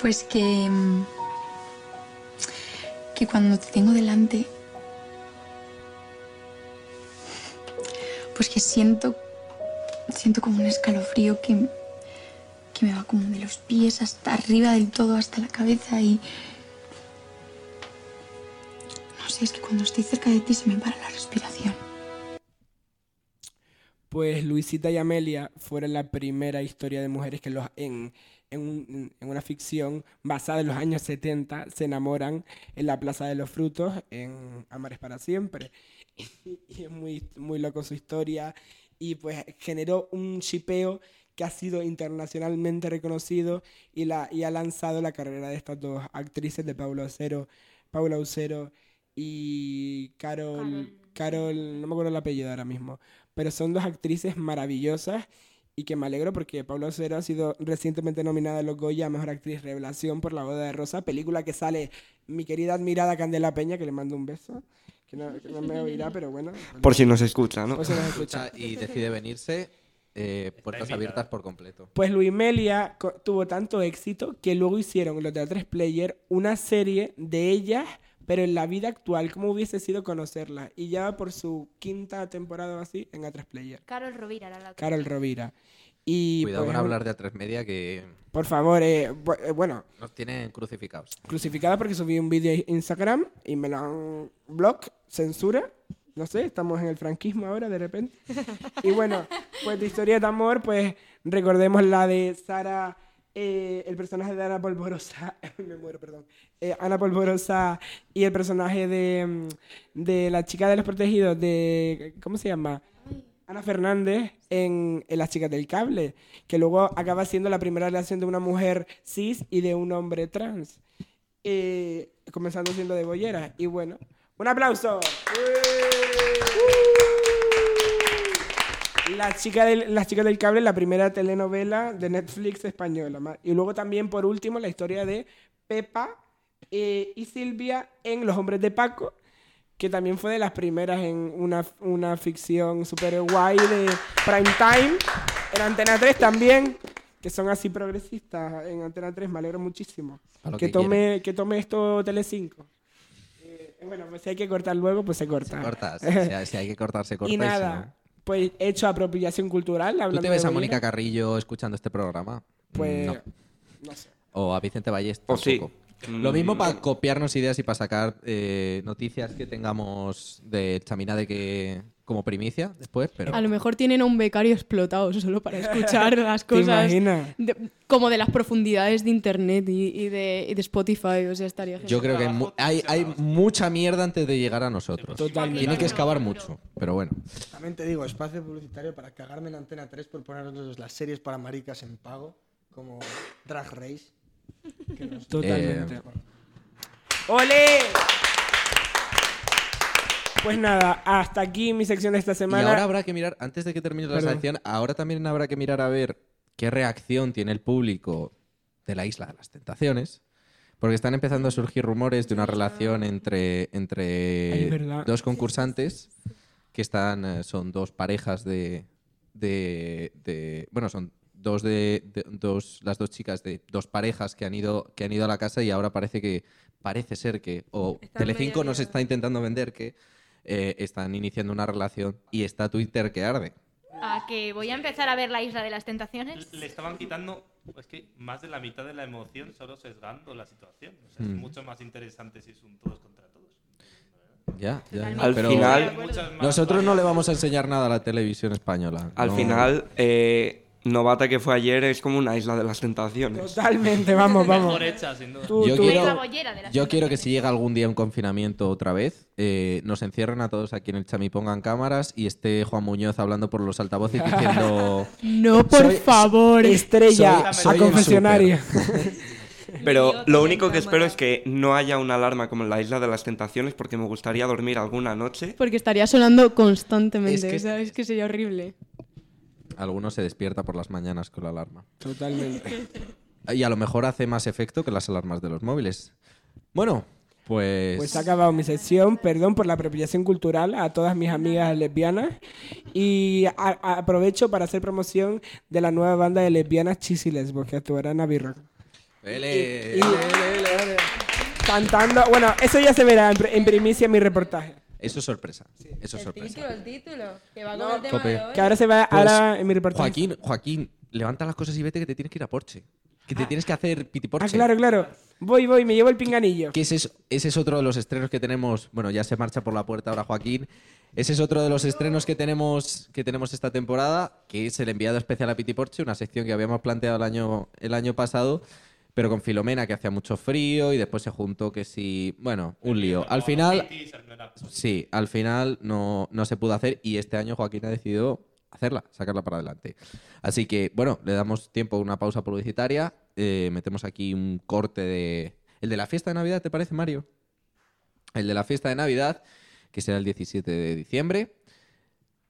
Pues que. mm, que cuando te tengo delante. Pues que siento. siento como un escalofrío que. que me va como de los pies hasta arriba del todo, hasta la cabeza y. Sé, es que cuando estoy cerca de ti se me para la respiración. Pues Luisita y Amelia fueron la primera historia de mujeres que los, en, en, en una ficción basada en los años 70 se enamoran en la Plaza de los Frutos en Amares para siempre. Y, es muy, muy loco su historia y pues generó un shipeo que ha sido internacionalmente reconocido y, la, y ha lanzado la carrera de estas dos actrices de Paula Ocero, Paula Ocero y Carol, Carol, no me acuerdo el apellido ahora mismo, pero son dos actrices maravillosas y que me alegro porque Paula Ocero ha sido recientemente nominada a los Goya a Mejor Actriz Revelación por La Boda de Rosa, película que sale mi querida admirada Candela Peña, que le mando un beso, que no, que no me oirá, pero bueno. Por si nos escucha, ¿no? Por si nos escucha. y decide venirse, eh, puertas abiertas por completo. Pues Luimelia co- tuvo tanto éxito que luego hicieron los A3 Player una serie de ellas, pero en la vida actual, cómo hubiese sido conocerlas. Y ya va por su quinta temporada o así en A3 Player. Carol Rovira era la otra. Carol Rovira. Y Cuidado pues, con hablar de A3 Media que Por favor, eh, eh, bueno, nos tienen crucificados. crucificada porque subí un vídeo a Instagram y me lo han block, censura. No sé, estamos en el franquismo ahora de repente. Y bueno, pues de historia de amor, pues recordemos la de Sara, eh, el personaje de Ana Polvorosa, me muero, perdón, Eh, Ana Polvorosa y el personaje de, mm, de la chica de los protegidos, de, ¿cómo se llama? Ana Fernández en, en Las chicas del cable, que luego acaba siendo la primera relación de una mujer cis y de un hombre trans. eh, comenzando siendo de bollera. Y bueno, un aplauso. La chica del, Las chicas del cable, la primera telenovela de Netflix española. Y luego también, por último, la historia de Pepa eh, y Silvia en Los Hombres de Paco, que también fue de las primeras en una, una ficción súper guay de prime time. En Antena 3 también, que son así progresistas en Antena 3, me alegro muchísimo. Que, que tome, que tome esto Telecinco. Eh, bueno, pues si hay que cortar luego, pues se corta. Si, hay, si hay que cortar, se corta. y nada, pues he hecho apropiación cultural. ¿Tú te ves de a Mónica. Carrillo escuchando este programa? Pues, No. no sé. O a Vicente Ballesta. O sí. tampoco. Lo mismo para copiarnos ideas y para sacar eh, noticias que tengamos de Chaminade que como primicia después, pero A lo mejor tienen a un becario explotado solo para escuchar las ¿Te cosas. imaginas? de- como de las profundidades de internet y, y de, y de Spotify. O sea, estaría yo creo que hay, mu- hay, hay mucha mierda antes de llegar a nosotros. Totalmente. Tiene que excavar mucho, pero bueno. También te digo, espacio publicitario para cagarme en Antena 3 por ponernos las series para maricas en pago, como Drag Race. que nos- Totalmente. Eh, ¡Ole! Pues nada, hasta aquí mi sección de esta Y semana. ahora habrá que mirar, antes de que termine la sección, ahora también habrá que mirar a ver qué reacción tiene el público de la Isla de las Tentaciones. Porque están empezando a surgir rumores de una relación entre, entre dos concursantes que están, eh, son dos parejas de, de, de- bueno, son dos de, de- dos, las dos chicas de dos parejas que han ido, que han ido a la casa y ahora parece que, parece ser que, o Están Telecinco nos está intentando vender que eh, están iniciando una relación y está Twitter que arde. A que voy a empezar a ver la Isla de las Tentaciones. Le estaban quitando, es que más de la mitad de la emoción solo sesgando la situación. O sea, es Mm. mucho más interesante si es un todos contra todos. Ya, ya. Al Pero final- nosotros no le vamos a enseñar nada a la televisión española. Al no. final, eh, Novata que fue ayer es como una isla de las tentaciones. Totalmente, vamos, vamos. Mejor hecha, sin duda. Tú- Yo tú- quiero, la bollera de las yo quiero que si llega algún día un confinamiento otra vez, eh, nos encierren a todos aquí en el Chami, pongan cámaras y esté Juan Muñoz hablando por los altavoces diciendo... No, por Soy- favor. Estrella Soy- soy a confesionario. Pero lo único que espero es que no haya una alarma como en la isla de las tentaciones porque me gustaría dormir alguna noche. Porque estaría sonando constantemente. Es que- o sea, es que sería horrible. Alguno se despierta por las mañanas con la alarma. Totalmente. Y a lo mejor hace más efecto que las alarmas de los móviles. Bueno, pues... Pues ha acabado mi sección. Perdón por la apropiación cultural a todas mis amigas lesbianas. Y a- a- aprovecho para hacer promoción de la nueva banda de lesbianas Chis y Lesbos que actuará en Abbey Rock. Ele, Y- ele, ele, ele. Cantando. Bueno, eso ya se verá en primicia en mi reportaje. Eso es sorpresa. Eso es El sorpresa. título, el título. Que va No, con el tema de hoy. Que ahora se va Pues, ahora en mi reportaje. Joaquín, Joaquín, levanta las cosas y vete que te tienes que ir a Porsche. Que te tienes que hacer pitiporche. Ah, claro, claro. Voy, voy, me llevo el pinganillo. Que ese es, ese es otro de los estrenos que tenemos. Bueno, ya se marcha por la puerta ahora Joaquín. Ese es otro de los estrenos que tenemos, que tenemos esta temporada, que es el enviado especial a Piti Porche, una sección que habíamos planteado el año, el año pasado, pero con Filomena, que hacía mucho frío, y después se juntó que sí. Bueno, un lío. Al final. Sí, al final no, no se pudo hacer y este año Joaquín ha decidido hacerla, sacarla para adelante. Así que, bueno, le damos tiempo a una pausa publicitaria. eh, metemos aquí un corte de. El de la fiesta de Navidad, ¿te parece, Mario? El de la fiesta de Navidad, que será el 17 de diciembre.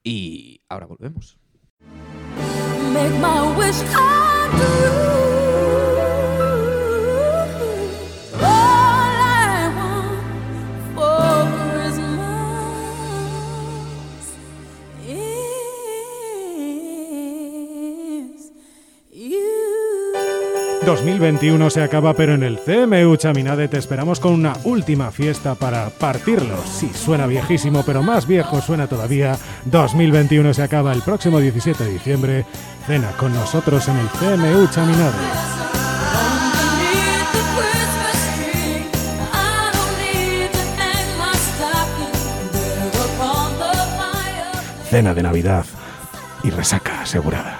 Y ahora volvemos. Make 2021 se acaba, pero en el CMU Chaminade te esperamos con una última fiesta para partirlo. Sí, suena viejísimo, pero más viejo suena todavía. 2021 se acaba el próximo 17 de diciembre. Cena con nosotros en el CMU Chaminade. Cena de Navidad y resaca asegurada.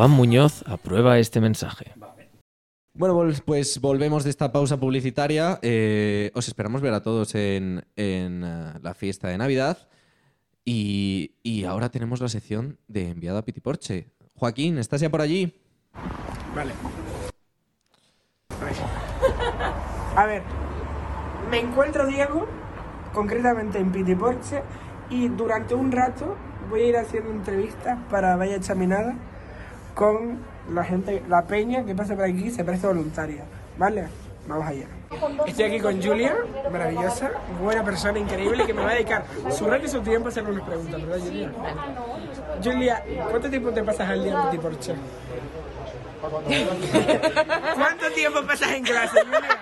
Juan Muñoz aprueba este mensaje. Bueno, pues volvemos de esta pausa publicitaria. Eh, os esperamos ver a todos en, en, eh, la fiesta de Navidad. Y, y ahora tenemos la sección de enviado a Pitiporche. Joaquín, ¿estás ya por allí? Vale. A ver, me encuentro Diego, concretamente en Pitiporche, y durante un rato voy a ir haciendo entrevistas para Vaya Chaminada con la gente, la peña que pasa por aquí, se presta voluntaria. ¿Vale? Vamos allá. Estoy aquí con Julia, maravillosa, buena persona, increíble, que me va a dedicar su rato y su tiempo a hacerme unas preguntas, ¿verdad, Julia? Julia, ¿cuánto tiempo te pasas al día en Pitiporche? ¿Cuánto tiempo pasas en clase, Julia?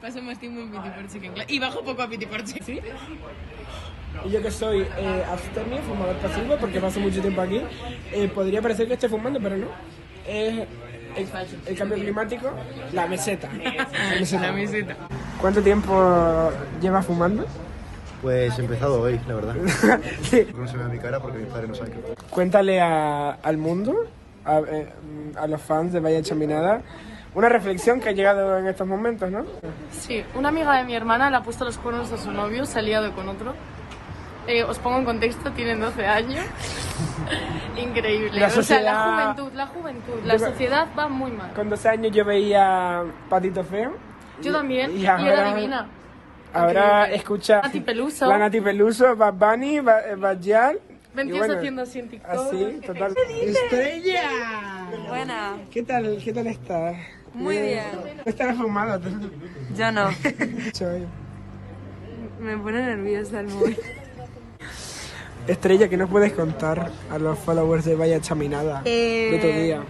Paso más tiempo en Pitiporche que en clase. Y bajo poco a Pitiporche. ¿Sí? Y yo que soy eh, abstemio, fumador pasivo, porque paso mucho tiempo aquí, eh, podría parecer que estoy fumando, pero no. Es el, el cambio climático, la meseta. La meseta. La meseta. ¿Cuánto tiempo llevas fumando? Pues he empezado hoy, la verdad. sí. No se ve mi cara porque mis padres no saben. Cuéntale a- al mundo, a, eh, a los fans de Vaya Chaminada, una reflexión que ha llegado en estos momentos, ¿no? Sí, una amiga de mi hermana le ha puesto los cuernos a su novio, se ha liado con otro. Eh, os pongo en contexto, tienen 12 años. Increíble. La O sea, la sociedad- juventud, la juventud, la Yo- sociedad va muy mal. Con 12 años yo veía Patito Feo. Yo también, y, ahora- era divina. Ahora Increíble. escucha Nati Peluso. la Nati Peluso, Bad Bunny, eh, Bad Gyal, y 22 bueno, haciendo así en TikTok. Así, total. ¡Estrella! Buena. ¿Qué tal, qué tal estás? Muy bien. ¿No estarás fumado? Yo no. Me pone nerviosa el móvil. Estrella, ¿qué nos puedes contar a los followers de Vaya Chaminada de tu Eh, día?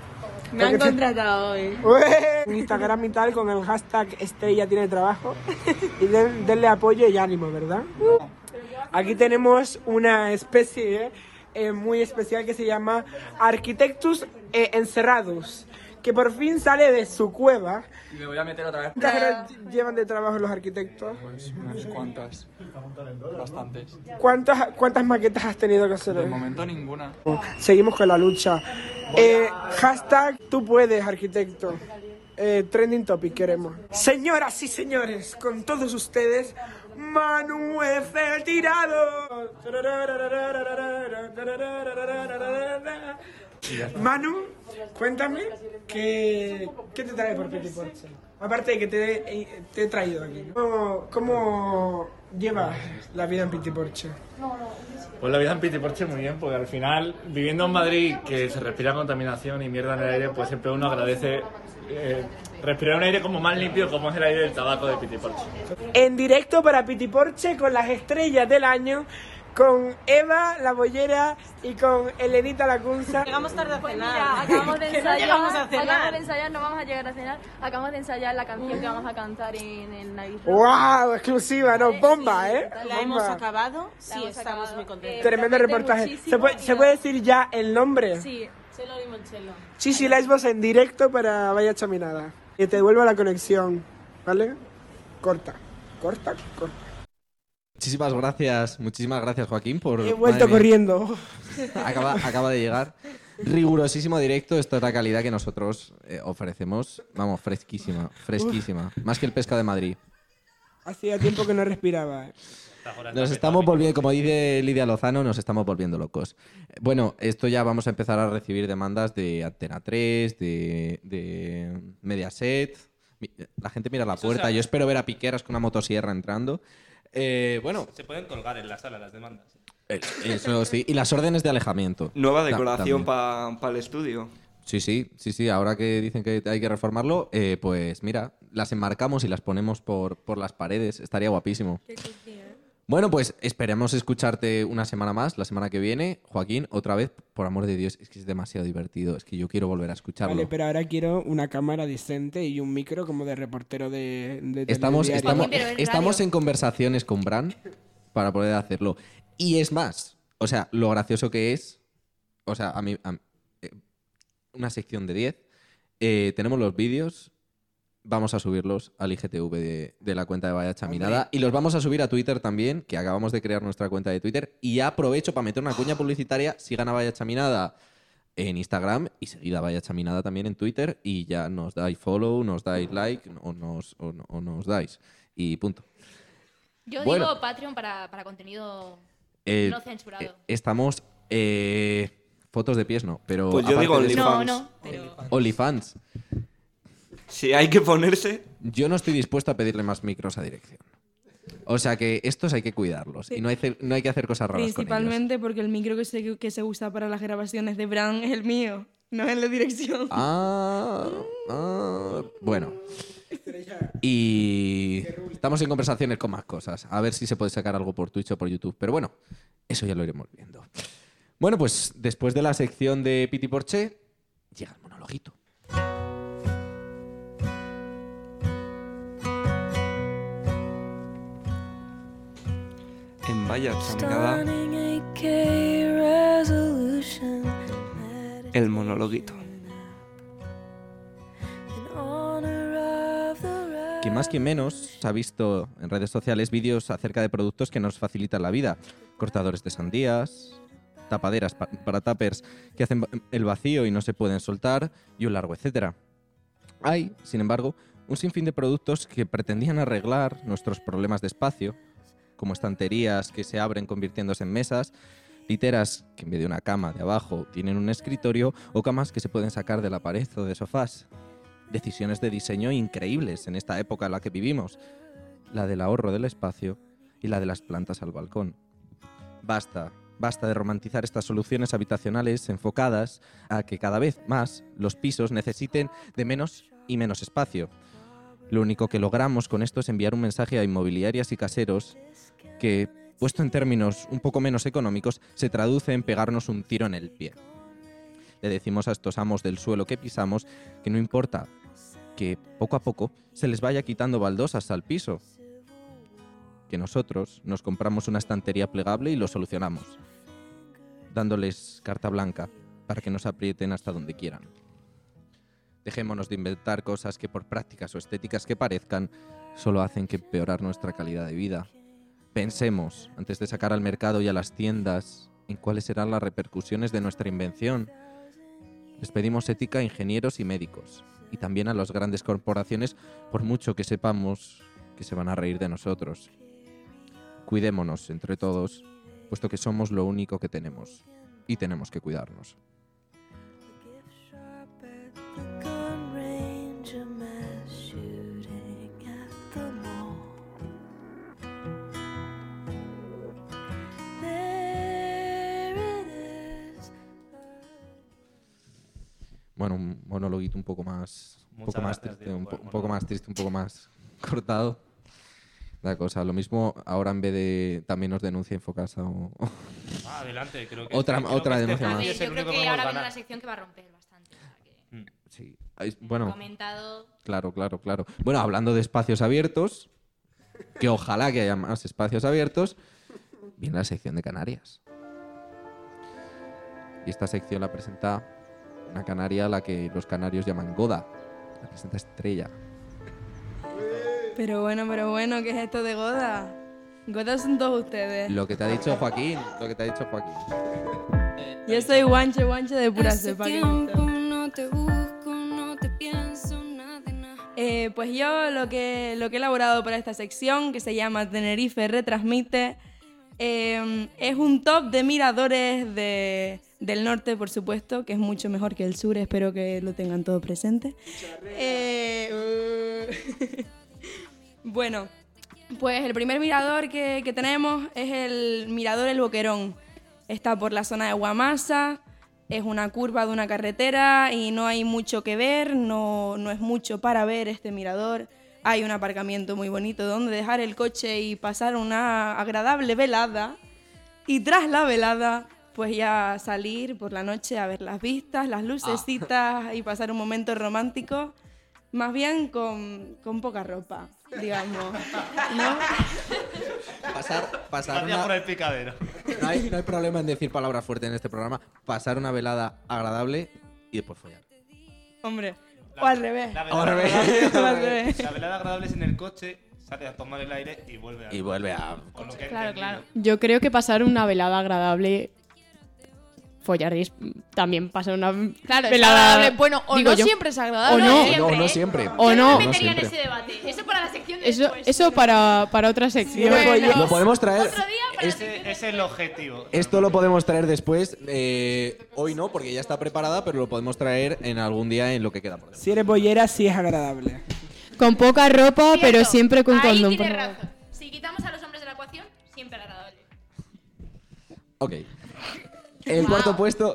Me han contratado hoy. ¡Ué! En Instagram y tal con el hashtag Estrella tiene trabajo y den- denle apoyo y ánimo, ¿verdad? Aquí tenemos una especie eh, muy especial que se llama Arquitectus eh, Encerrados, que por fin sale de su cueva. Y me voy a meter otra vez. ¿Cuántas horas llevan de trabajo los arquitectos? Pues unas cuantas. Bastantes. ¿Cuántas, ¿Cuántas maquetas has tenido que hacer? De momento ninguna. Seguimos con la lucha. Eh, hashtag tú puedes, arquitecto. Eh, trending topic queremos. Señoras y señores, con todos ustedes, Manuel el tirado. Manu, cuéntame qué, qué te trae por Petit Porche. Aparte de que te, he- te he traído aquí. ¿Cómo, cómo llevas la vida en Petit Porche? Pues la vida en Pitiporche muy bien, porque al final, viviendo en Madrid, que se respira contaminación y mierda en el aire, pues siempre uno agradece eh, respirar un aire como más limpio como es el aire del tabaco de Pitiporche. en directo para Pitiporche con las estrellas del año, con Eva la bollera y con Elenita Lacunza. Llegamos tarde a Pues cenar. mira, acabamos de Que no ensayar, llegamos a cenar. acabamos de ensayar, no vamos a llegar a cenar, acabamos de ensayar la canción que vamos a cantar en el Rock. ¡Wow! Exclusiva, ¿no? Bomba, ¿eh? ¿La hemos Bomba. acabado? Sí, hemos estamos acabado. muy contentos. Tremendo reportaje. ¿Se puede, ¿Se puede decir ya el nombre? Sí, Chelo Limoncello. Chichi Lesbos en directo para Vaya Chaminada. Que te devuelva la conexión, ¿vale? Corta, corta, corta. Muchísimas gracias, muchísimas gracias Joaquín por... He vuelto corriendo. Acaba, acaba de llegar. Rigurosísimo directo, esto es la calidad que nosotros eh, ofrecemos. Vamos, fresquísima, fresquísima. Más que el pesca de Madrid. Hacía tiempo que no respiraba. ¿eh? Nos estamos volviendo, como dice Lidia Lozano, nos estamos volviendo locos. Bueno, esto ya vamos a empezar a recibir demandas de Antena 3, de, de Mediaset. La gente mira la puerta. Yo espero ver a Piqueras con una motosierra entrando. Eh, bueno, Se pueden colgar en la sala las demandas. eh, eso sí. Y las órdenes de alejamiento. Nueva decoración para el estudio. Sí, sí, sí, sí. Ahora que dicen que hay que reformarlo, eh, pues mira, las enmarcamos y las ponemos por, por las paredes. Estaría guapísimo. Bueno, pues esperemos escucharte una semana más, la semana que viene. Joaquín, otra vez, por amor de Dios, es que es demasiado divertido. Es que yo quiero volver a escucharlo. Vale, pero ahora quiero una cámara decente y un micro como de reportero de, de Estamos, estamos, estamos en conversaciones con Bran para poder hacerlo. Y es más, o sea, lo gracioso que es, o sea, a mí, a- eh, una sección de 10, eh, tenemos los vídeos, vamos a subirlos al IGTV de, de la cuenta de Vaya Chaminada y los vamos a subir a Twitter también, que acabamos de crear nuestra cuenta de Twitter. Y ya aprovecho para meter una cuña publicitaria, sigan a Vaya Chaminada en Instagram y seguida Vaya Chaminada también en Twitter y ya nos dais follow, nos dais like o nos, o, no- o nos dais. Y punto. Yo Bueno. digo Patreon para, para contenido Eh, no censurado. eh, estamos... eh, fotos de pies no, pero... Pues yo digo OnlyFans. No, no, pero- OnlyFans. Si hay que ponerse. Yo no estoy dispuesto a pedirle más micros a dirección. O sea que estos hay que cuidarlos y no hay, no hay que hacer cosas raras con ellos. Principalmente porque el micro que se, que se usa para las grabaciones de Bran es el mío, no es la dirección. Ah, ah, bueno. Y estamos en conversaciones con más cosas. A ver si se puede sacar algo por Twitch o por YouTube. Pero bueno, eso ya lo iremos viendo. Bueno, pues después de la sección de Piti Porche, llega el monologuito. En Vaya el monologuito. Quien más, quien menos, ha visto en redes sociales vídeos acerca de productos que nos facilitan la vida. Cortadores de sandías, tapaderas pa- para tuppers que hacen el vacío y no se pueden soltar, y un largo etcétera. Hay, sin embargo, un sinfín de productos que pretendían arreglar nuestros problemas de espacio, como estanterías que se abren convirtiéndose en mesas, literas que en vez de una cama de abajo tienen un escritorio o camas que se pueden sacar de la pared o de sofás. Decisiones de diseño increíbles en esta época en la que vivimos, la del ahorro del espacio y la de las plantas al balcón. Basta, basta de romantizar estas soluciones habitacionales enfocadas a que cada vez más los pisos necesiten de menos y menos espacio. Lo único que logramos con esto es enviar un mensaje a inmobiliarias y caseros que, puesto en términos un poco menos económicos, se traduce en pegarnos un tiro en el pie. Le decimos a estos amos del suelo que pisamos que no importa que poco a poco se les vaya quitando baldosas al piso, que nosotros nos compramos una estantería plegable y lo solucionamos, dándoles carta blanca para que nos aprieten hasta donde quieran. Dejémonos de inventar cosas que por prácticas o estéticas que parezcan, solo hacen que empeorar nuestra calidad de vida. Pensemos, antes de sacar al mercado y a las tiendas, en cuáles serán las repercusiones de nuestra invención. Les pedimos ética a ingenieros y médicos, y también a las grandes corporaciones, por mucho que sepamos que se van a reír de nosotros. Cuidémonos entre todos, puesto que somos lo único que tenemos, y tenemos que cuidarnos. Bueno, un monologuito un poco más, un poco más triste, un, po- un poco más triste, un poco más cortado. La cosa, lo mismo ahora en vez de también nos denuncia Infocasa o, Ah, adelante, creo que otra, este- creo otra que este denuncia juicio más. el Yo creo que podemos ahora viene una sección que va a romper bastante. Sí, ay, bueno, Comentado. claro, claro, claro. Bueno, hablando de espacios abiertos, que ojalá que haya más espacios abiertos, viene la sección de Canarias. Y esta sección la presenta una canaria a la que los canarios llaman Goda. La presenta Estrella. Pero bueno, pero bueno, ¿qué es esto de Goda? Goda son todos ustedes. Lo que te ha dicho Joaquín, lo que te ha dicho Joaquín. Yo soy guanche, guanche de pura cepa. ¿qué es tiempo esto? no te busco, no te pienso, nada de nada. Eh, pues yo lo que, lo que he elaborado para esta sección, que se llama Tenerife Retransmite, eh, es un top de miradores de- del norte, por supuesto, que es mucho mejor que el sur, espero que lo tengan todo presente. Eh, bueno, pues el primer mirador que, que tenemos es el mirador El Boquerón. Está por la zona de Guamasa, es una curva de una carretera y no hay mucho que ver, no, no es mucho para ver este mirador. Hay un aparcamiento muy bonito donde dejar el coche y pasar una agradable velada. Y tras la velada, pues ya salir por la noche a ver las vistas, las lucecitas y pasar un momento romántico, más bien con, con poca ropa, digamos. ¿No? Pasar, pasar una- por el picadero. No hay, no hay problema en decir palabras fuertes en este programa. Pasar una velada agradable y después follar. Hombre, o al revés. La velada, agradable, Al revés. la velada agradable es en el coche, sale a tomar el aire y vuelve a. Y vuelve a. Con lo que he Claro, claro. Yo creo que pasar una velada agradable follaréis, también pasa una Claro, es velada, agradable. Bueno, o digo no yo. siempre es agradable. O no. O no, no siempre. O Yo no. me No metería en siempre. ese debate. Eso para la sección de Eso, después. eso para, para otra sección. Lo podemos traer. Ese es el objetivo. Esto lo podemos traer después. eh, hoy no, porque ya está preparada, pero lo podemos traer en algún día en lo que queda por. Si eres bollera, sí es agradable. Con poca ropa, pero Cierto. siempre con Ahí condón. favor. razón. Si quitamos a los hombres de la ecuación, siempre agradable. Ok. El cuarto puesto.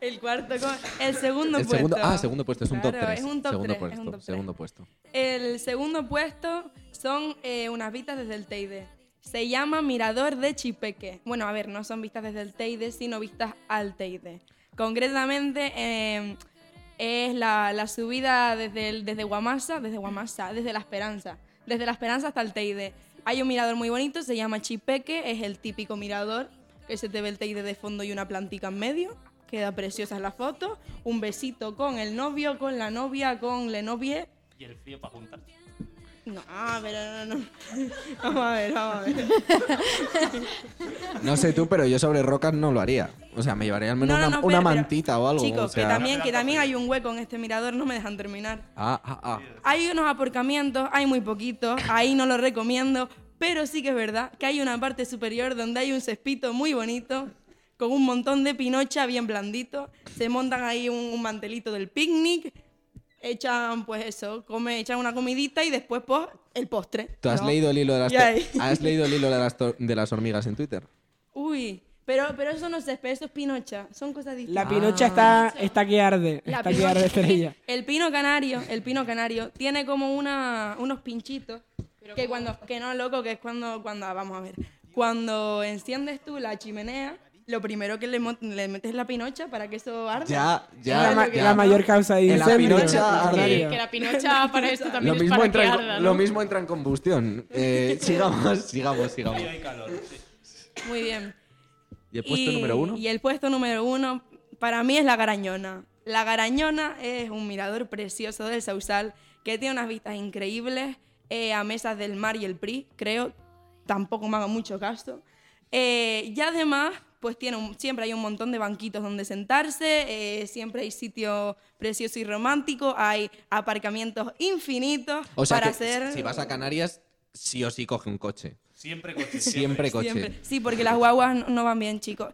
El cuarto, el segundo El puesto. segundo, ah, segundo puesto, es un top Claro, 3. es un top segundo tres, es puesto, un top tres. segundo puesto. El segundo puesto son eh, unas vistas desde el Teide. Se llama Mirador de Chipeque. Bueno, a ver, no son vistas desde el Teide, sino vistas al Teide. Concretamente, eh, es la, la subida desde, el- desde Guamasa, desde Guamasa, desde La Esperanza. Desde La Esperanza hasta el Teide. Hay un mirador muy bonito, se llama Chipeque, es el típico mirador que se te ve el Teide de fondo y una plantica en medio. Queda preciosa la foto. Un besito con el novio, con la novia, con le novie. Y el frío para juntar. No, ah, pero no, no. Vamos a ver, vamos a ver. No sé tú, pero yo sobre rocas no lo haría. O sea, me llevaría al menos No, no, una, no, una pero- pero, mantita o algo. Chicos, o sea- que, también, que también hay un hueco en este mirador, no me dejan terminar. Ah, ah, ah. Hay unos aparcamientos, hay muy poquitos, ahí no lo recomiendo, pero sí que es verdad que hay una parte superior donde hay un cespito muy bonito, con un montón de pinocha bien blandito, se montan ahí un, un mantelito del picnic, echan pues eso, come, echan una comidita y después pues el postre. ¿Tú has ¿no? leído el hilo de las ¿Has leído el hilo de las, de las hormigas en Twitter? Uy, pero, pero eso no es césped, eso es pinocha, son cosas distintas. La pinocha está, está que arde. La está que arde estrella. El pino canario, el pino canario tiene como una, unos pinchitos que cuando que no loco, que es cuando cuando vamos a ver, cuando enciendes tú la chimenea, lo primero que le, le metes es la pinocha para que eso arde. Ya, ya, ¿Sabes La, lo que- ya. la mayor causa de En la incendio. pinocha canario. Que la pinocha para esto Lo también es mismo, para entra que en, arda, lo ¿no? mismo entra en combustión. Eh, sigamos, sigamos, sigamos. Frío y calor. sí. Muy bien. ¿Y el puesto número uno? Y el puesto número uno para mí es la Garañona. La Garañona es un mirador precioso del Sausal que tiene unas vistas increíbles eh, a mesas del mar y el PRI, creo. Tampoco me haga mucho caso. Eh, y además, pues tiene un- siempre hay un montón de banquitos donde sentarse, eh, siempre hay sitio precioso y romántico, hay aparcamientos infinitos O sea, para que hacer... si vas a Canarias, sí o sí coge un coche. Siempre coche. Siempre coche. Siempre. Sí, porque las guaguas no- no van bien, chicos.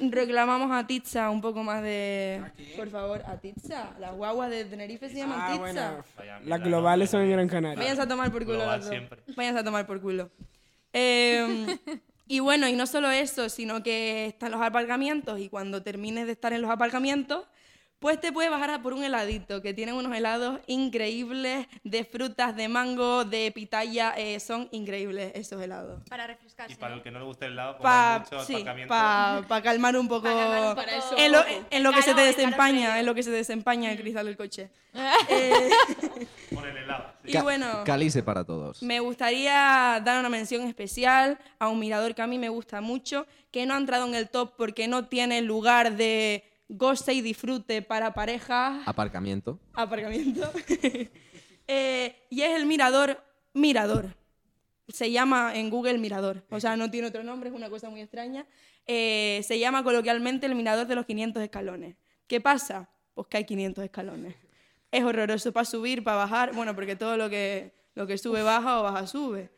Reclamamos a Titsa un poco más de... Por favor, a Titsa. Las guaguas de Tenerife se llaman Ah, Titsa. bueno. Vaya, Las globales son en Gran. Canaria. Váyanse a tomar por culo. Váyanse a tomar por culo. Eh, y bueno, y no solo eso, sino que están los aparcamientos y cuando termines de estar en los aparcamientos, pues te puedes bajar a por un heladito, que tienen unos helados increíbles de frutas, de mango, de pitaya, eh, son increíbles esos helados. Para Y refrescarse. para el que no le guste el helado, como Para hay mucho aparcamiento. calmar un poco, calmar un poco. en lo, en lo que se te desempaña, en lo que se desempaña el cristal del coche. Eh, Por el helado. sí. y bueno, Cálice para todos. me gustaría dar una mención especial a un mirador que a mí me gusta mucho, que no ha entrado en el top porque no tiene lugar de goce y disfrute para parejas, Aparcamiento. aparcamiento. Eh, y es el mirador Mirador. Se llama en Google Mirador. O sea, no tiene otro nombre, es una cosa muy extraña. Eh, se llama coloquialmente el mirador de los 500 escalones. ¿Qué pasa? Pues que hay 500 escalones. Es horroroso para subir, para bajar. Bueno, porque todo lo que, lo que sube baja o baja sube.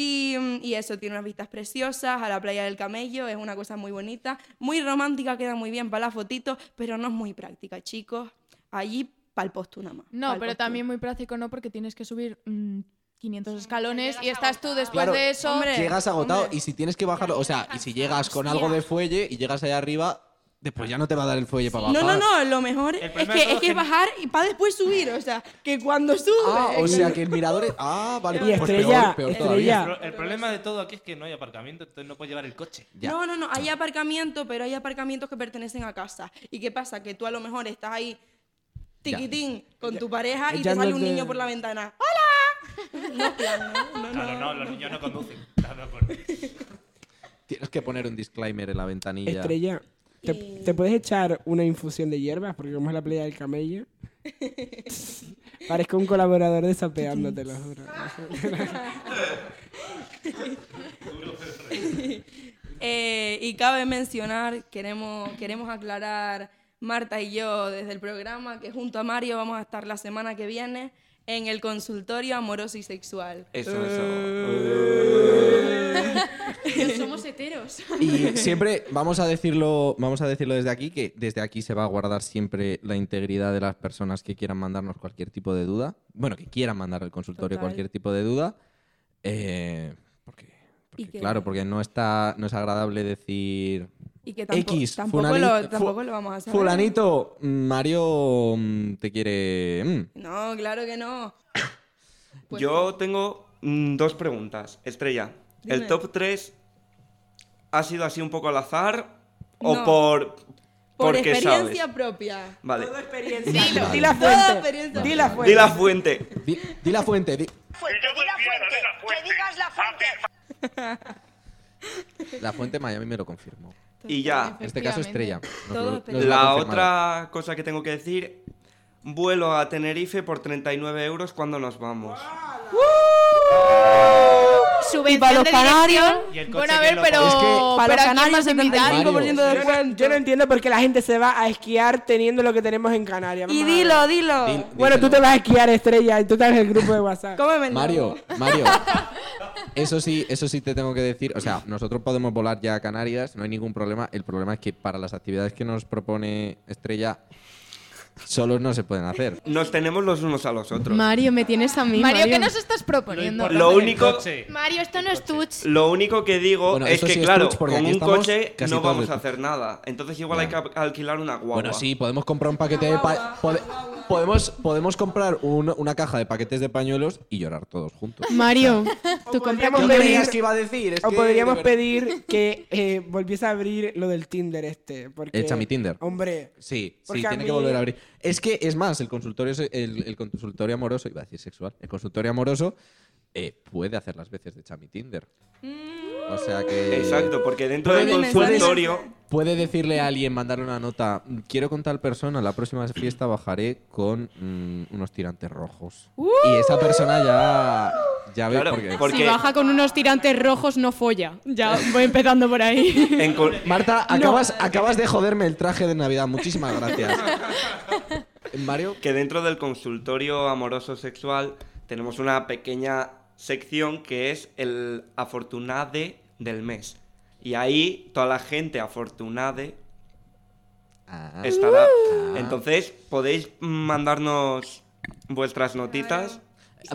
Y, mm, y eso, tiene unas vistas preciosas a la playa del Camello, es una cosa muy bonita, muy romántica, queda muy bien para la fotito, pero no es muy práctica, chicos. Allí para el posto nada más. No, pa'l pero también muy práctico, ¿no? Porque tienes que subir mm, 500 escalones y estás tú después Claro, de eso. Hombre, Llegas agotado hombre. y si tienes que bajar, o sea, y si llegas con algo de fuelle y llegas allá arriba, después ya no te va a dar el fuelle para bajar. No, no, no, lo mejor es que, es que es bajar y para después subir, o sea, que cuando sube... Ah, o sea que el mirador es... Ah, vale, Y pues estrella, peor, peor estrella. todavía. El, pro- el problema de todo aquí es que no hay aparcamiento, entonces no puedes llevar el coche. Ya. No, no, no, hay aparcamiento, pero hay aparcamientos que pertenecen a casa. ¿Y qué pasa? Que tú a lo mejor estás ahí tiquitín con tu pareja y te sale un niño por la ventana. ¡Hola! No, plan, no, no, Claro, no. los niños no conducen. Tienes que poner un disclaimer en la ventanilla. Estrella, ¿te, te puedes echar una infusión de hierbas? Porque como es la playa del camello. Parezco un colaborador de Sapeando, te lo juro. Eh, y cabe mencionar, queremos, queremos aclarar Marta y yo desde el programa que junto a Mario vamos a estar la semana que viene en el consultorio amoroso y sexual. Eso, No somos heteros. Y siempre vamos a decirlo, vamos a decirlo desde aquí, que desde aquí se va a guardar siempre la integridad de las personas que quieran mandarnos cualquier tipo de duda. Bueno, que quieran mandar al consultorio Total. cualquier tipo de duda. Eh, porque, porque, Y que- claro, porque no está, no es agradable decir Y que tampo- X, tampoco, fulani- lo, fu- tampoco lo vamos a saber. Fulanito, Mario mm, te quiere. mm. No, claro que no. Pues Yo tengo mm, dos preguntas. Estrella, Dime. ¿el top 3 ha sido así un poco al azar o No. por Por porque experiencia sabes? propia. Vale. experiencia. Dilo. Vale. Di la fuente. experiencia Di la fuente. Di la fuente. Di, di la fuente, di- Fuente, di la fuente, que digas la fuente. la fuente Miami me lo confirmó. Y ya. En este caso Estrella. nos Todo nos La otra cosa que tengo que decir, vuelo a Tenerife por 39 euros cuando nos vamos. Subvención para los de canarios- dirección. Y el Bueno, a ver, pero. Es que- Para pero los ¿a quién canarios, vas a invitar? 75% de Yo no, descuento. yo no entiendo por qué la gente se va a esquiar teniendo lo que tenemos en Canarias. Y dilo, dilo. Dil- Bueno, tú te vas a esquiar, Estrella, y tú estás en el grupo de WhatsApp. Cómeme Mario. Mario. Eso sí, eso sí te tengo que decir. O sea, nosotros podemos volar ya a Canarias, no hay ningún problema. El problema es que para las actividades que nos propone Estrella, solos no se pueden hacer. Nos tenemos los unos a los otros. Mario, me tienes a mí. Mario, ¿qué nos estás proponiendo? Lo único, Mario, esto no es touch. lo único que digo Bueno, es que, sí es claro, con un coche no vamos a hacer nada. Entonces igual hay que alquilar una guagua. Bueno, sí, podemos comprar un paquete de pa- pode- podemos, podemos comprar un- una caja de paquetes de pañuelos y llorar todos juntos. Mario, compra Podríamos ¿Qué pedir- creías que iba a decir? Es o que, podríamos de pedir que eh, volviese a abrir lo del Tinder este. Porque, El Chami Tinder. Hombre, Sí, sí, tiene que volver a abrir. Es que, es más, el consultorio, el, el consultorio amoroso, iba a decir sexual, el consultorio amoroso eh, puede hacer las veces de Chami Tinder. O sea que... Exacto, porque dentro del consultorio Puede decirle a alguien, mandarle una nota, "Mm, quiero con tal persona, la próxima fiesta bajaré con mm, unos tirantes rojos. Y esa persona ya, ya ve Claro, por qué. porque- Si baja con unos tirantes rojos, no folla. Ya voy empezando por ahí. en Marta, acabas, acabas de joderme el traje de Navidad. Muchísimas gracias. Mario. que dentro del consultorio amoroso sexual tenemos una pequeña sección que es el afortunade del mes. Y ahí toda la gente afortunade Ah. estará. Ah. Entonces, podéis mandarnos vuestras notitas.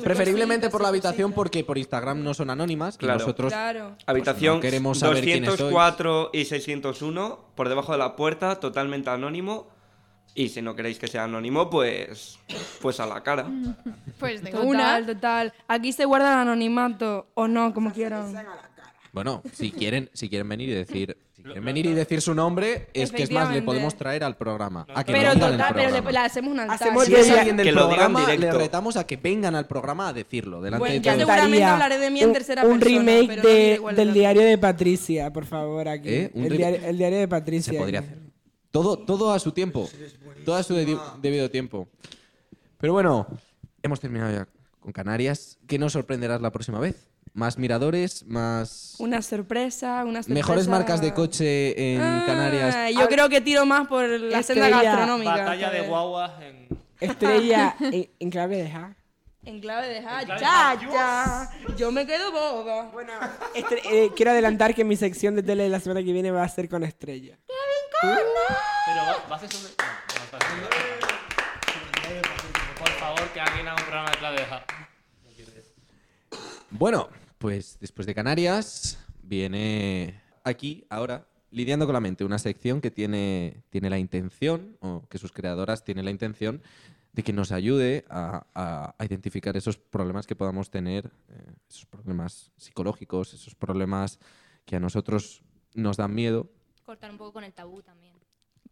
Preferiblemente por la habitación porque por Instagram no son anónimas. y Claro. nosotros Claro. pues, Habitación no queremos saber quiénes sois. 204 y 601, por debajo de la puerta, totalmente anónimo. Y si no queréis que sea anónimo, pues, pues a la cara. Pues de Total, total. Aquí se guarda el anonimato o no, como quieran. Bueno, si quieren, si quieren venir y decir, si quieren venir y decir su nombre, es que es más, le podemos traer al programa. A que Pero vengan al total, pero le, programa. le hacemos un altar. Hacemos Si de es alguien del Que lo digan programa, le directo. retamos a que vengan al programa a decirlo. Delante Bueno, de ya todos. seguramente Encantaría hablaré de mí en un- tercera un persona, remake pero no de, del diario de Patricia, por favor, aquí. ¿Eh? ¿Un el, diario, el diario de Patricia. Se podría hacer. Todo, todo a su tiempo. Todo a su dedi- debido tiempo. Pero bueno, hemos terminado ya con Canarias. ¿Qué nos sorprenderás la próxima vez? ¿Más miradores? ¿Más Una sorpresa, una sorpresa. mejores marcas de coche en Ah, Canarias? Yo creo que tiro más por la senda Estrella. gastronómica. Batalla de guaguas en... Estrella en, en clave de ja. En clave de ja, ya, ja, ya. Yo me quedo boba. Bueno, Estre- eh, quiero adelantar que mi sección de tele de la semana que viene va a ser con Estrella. Pero va, va a ser sobre... Por favor, que alguien haga un programa de clave de ja. Bueno, pues después de Canarias viene aquí ahora lidiando con la mente una sección que tiene, tiene la intención, o que sus creadoras tienen la intención de que nos ayude a, a- a identificar esos problemas que podamos tener, eh, esos problemas psicológicos, esos problemas que a nosotros nos dan miedo Cortar un poco con el tabú también.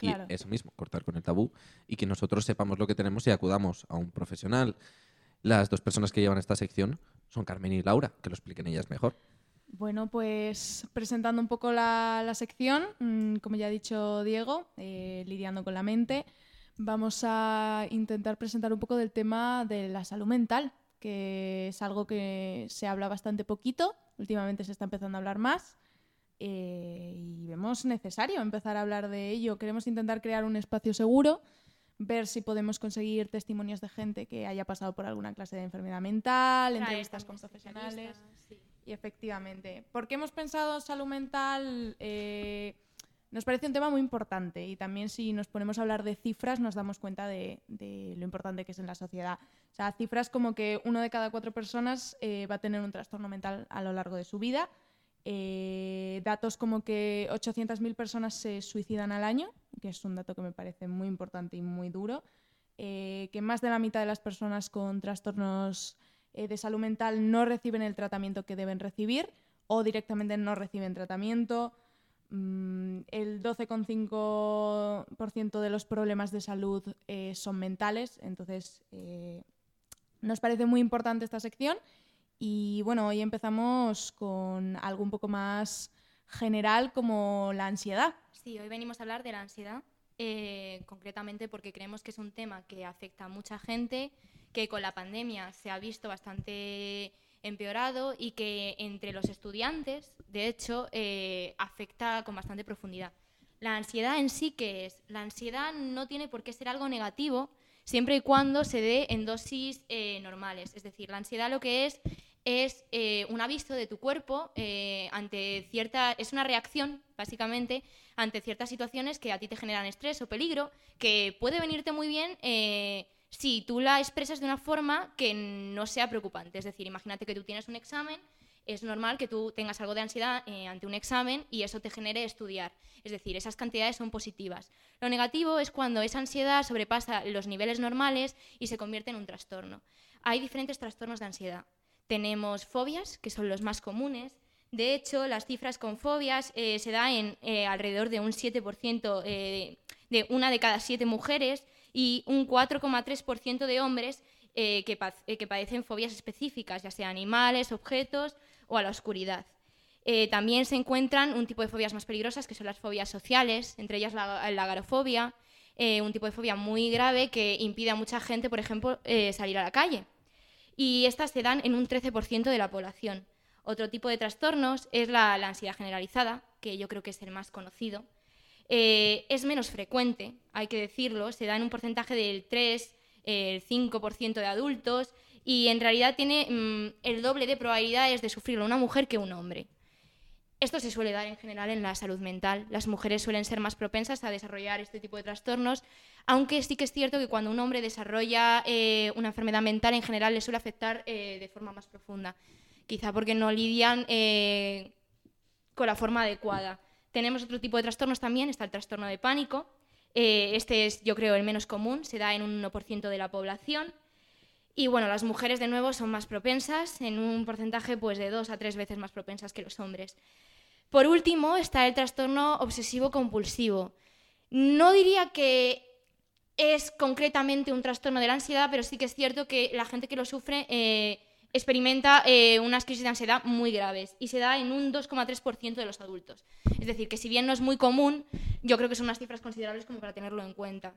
y eso mismo, cortar con el tabú y que nosotros sepamos lo que tenemos y acudamos a un profesional. Las dos personas que llevan esta sección son Carmen y Laura, que lo expliquen ellas mejor. Bueno, pues presentando un poco la, la sección, mm, como ya ha dicho Diego, eh, lidiando con la mente, vamos a intentar presentar un poco del tema de la salud mental, que es algo que se habla bastante poquito, últimamente se está empezando a hablar más. eh, y vemos necesario empezar a hablar de ello. Queremos intentar crear un espacio seguro, ver si podemos conseguir testimonios de gente que haya pasado por alguna clase de enfermedad mental, Traer entrevistas con profesionales. Y efectivamente, ¿por qué hemos pensado salud mental? Eh, nos parece un tema muy importante y también si nos ponemos a hablar de cifras nos damos cuenta de, de lo importante que es en la sociedad. O sea, cifras como que uno de cada cuatro personas eh, va a tener un trastorno mental a lo largo de su vida. Eh, datos como que 800.000 personas se suicidan al año, que es un dato que me parece muy importante y muy duro. Eh, que más de la mitad de las personas con trastornos eh, de salud mental no reciben el tratamiento que deben recibir o directamente no reciben tratamiento. Mm, el 12,5% de los problemas de salud son mentales, entonces nos parece muy importante esta sección. Y bueno, hoy empezamos con algo un poco más general como la ansiedad. Sí, hoy venimos a hablar de la ansiedad, eh, concretamente porque creemos que es un tema que afecta a mucha gente, que con la pandemia se ha visto bastante empeorado y que entre los estudiantes, de hecho, eh, afecta con bastante profundidad. La ansiedad en sí, ¿qué es? La ansiedad no tiene por qué ser algo negativo siempre y cuando se dé en dosis eh, normales. Es decir, la ansiedad lo que es es eh, un aviso de tu cuerpo eh, ante cierta. es una reacción, básicamente, ante ciertas situaciones que a ti te generan estrés o peligro, que puede venirte muy bien eh, si tú la expresas de una forma que no sea preocupante. Es decir, imagínate que tú tienes un examen, es normal que tú tengas algo de ansiedad eh, ante un examen y eso te genere estudiar. Es decir, esas cantidades son positivas. Lo negativo es cuando esa ansiedad sobrepasa los niveles normales y se convierte en un trastorno. Hay diferentes trastornos de ansiedad. Tenemos fobias, que son los más comunes. De hecho, las cifras con fobias eh, se da en eh, alrededor de un 7% eh, de una de cada siete mujeres y un 4,3% de hombres que, que padecen fobias específicas, ya sea animales, objetos o a la oscuridad. Eh, también se encuentran un tipo de fobias más peligrosas, que son las fobias sociales, entre ellas la, la agorafobia, eh, un tipo de fobia muy grave que impide a mucha gente, por ejemplo, eh, salir a la calle. Y estas se dan en un 13% de la población. Otro tipo de trastornos es la, la ansiedad generalizada, que yo creo que es el más conocido. Es menos frecuente, hay que decirlo, se da en un porcentaje del 3, el 5% de adultos y en realidad tiene mm, el doble de probabilidades de sufrirlo una mujer que un hombre. Esto se suele dar en general en la salud mental. Las mujeres suelen ser más propensas a desarrollar este tipo de trastornos, aunque sí que es cierto que cuando un hombre desarrolla eh, una enfermedad mental en general le suele afectar eh, de forma más profunda. Quizá porque no lidian eh, con la forma adecuada. Tenemos otro tipo de trastornos también, está el trastorno de pánico. Este es, yo creo, el menos común, se da en un 1% de la población. Y bueno, las mujeres de nuevo son más propensas, en un porcentaje pues, de dos a tres veces más propensas que los hombres. Por último, está el trastorno obsesivo-compulsivo. No diría que es concretamente un trastorno de la ansiedad, pero sí que es cierto que la gente que lo sufre eh, experimenta eh, unas crisis de ansiedad muy graves y se da en un 2,3% de los adultos. Es decir, que si bien no es muy común, yo creo que son unas cifras considerables como para tenerlo en cuenta.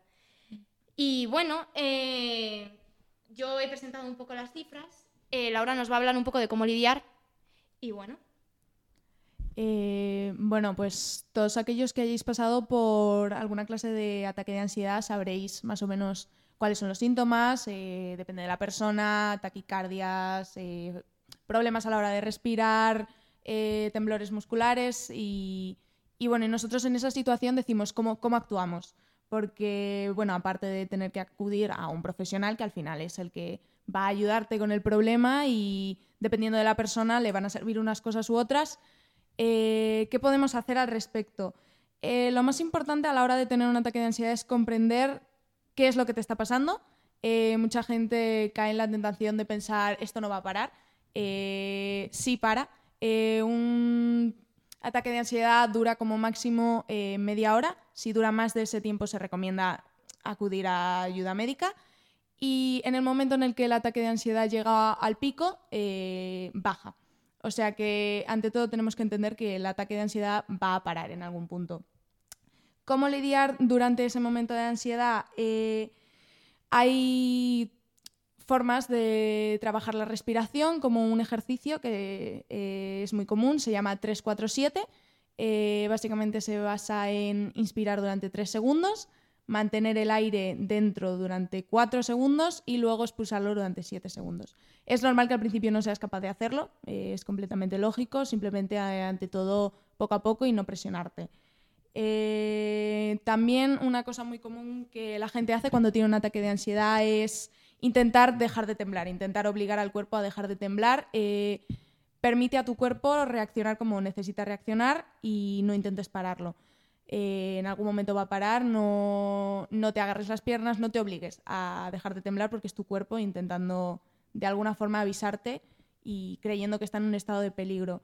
Y bueno, eh, yo he presentado un poco las cifras. Eh, Laura nos va a hablar un poco de cómo lidiar. Y bueno, Eh, bueno, pues todos aquellos que hayáis pasado por alguna clase de ataque de ansiedad sabréis más o menos cuáles son los síntomas, eh, depende de la persona, taquicardias, eh, problemas a la hora de respirar, eh, temblores musculares y, y bueno, nosotros en esa situación decimos cómo, cómo actuamos, porque bueno, aparte de tener que acudir a un profesional que al final es el que va a ayudarte con el problema y dependiendo de la persona le van a servir unas cosas u otras, eh, ¿Qué podemos hacer al respecto? Eh, lo más importante a la hora de tener un ataque de ansiedad es comprender qué es lo que te está pasando. Eh, mucha gente cae en la tentación de pensar esto no va a parar. Eh, sí para. Eh, un ataque de ansiedad dura como máximo eh, media hora. Si dura más de ese tiempo se recomienda acudir a ayuda médica. Y en el momento en el que el ataque de ansiedad llega al pico, eh, baja. O sea que ante todo tenemos que entender que el ataque de ansiedad va a parar en algún punto. ¿Cómo lidiar durante ese momento de ansiedad? Eh, hay formas de trabajar la respiración como un ejercicio que eh, es muy común, se llama 347. Eh, básicamente se basa en inspirar durante 3 segundos, mantener el aire dentro durante 4 segundos y luego expulsarlo durante 7 segundos. Es normal que al principio no seas capaz de hacerlo, eh, es completamente lógico, simplemente eh, ante todo poco a poco y no presionarte. También una cosa muy común que la gente hace cuando tiene un ataque de ansiedad es intentar dejar de temblar, intentar obligar al cuerpo a dejar de temblar. eh, permite a tu cuerpo reaccionar como necesita reaccionar y no intentes pararlo. Eh, en algún momento va a parar, no, no te agarres las piernas, no te obligues a dejar de temblar porque es tu cuerpo intentando de alguna forma avisarte y creyendo que está en un estado de peligro.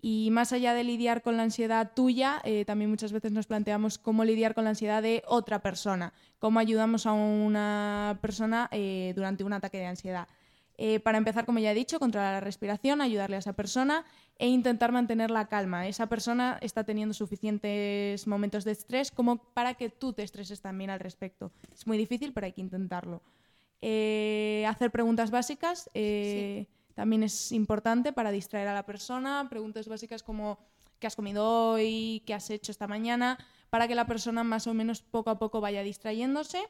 Y más allá de lidiar con la ansiedad tuya, eh, también muchas veces nos planteamos cómo lidiar con la ansiedad de otra persona, cómo ayudamos a una persona eh, durante un ataque de ansiedad. Eh, para empezar, como ya he dicho, controlar la respiración, ayudarle a esa persona e intentar mantener la calma. Esa persona está teniendo suficientes momentos de estrés como para que tú te estreses también al respecto. Es muy difícil, pero hay que intentarlo. Hacer preguntas básicas eh, también es importante para distraer a la persona. Preguntas básicas como ¿qué has comido hoy? ¿Qué has hecho esta mañana? Para que la persona más o menos poco a poco vaya distrayéndose.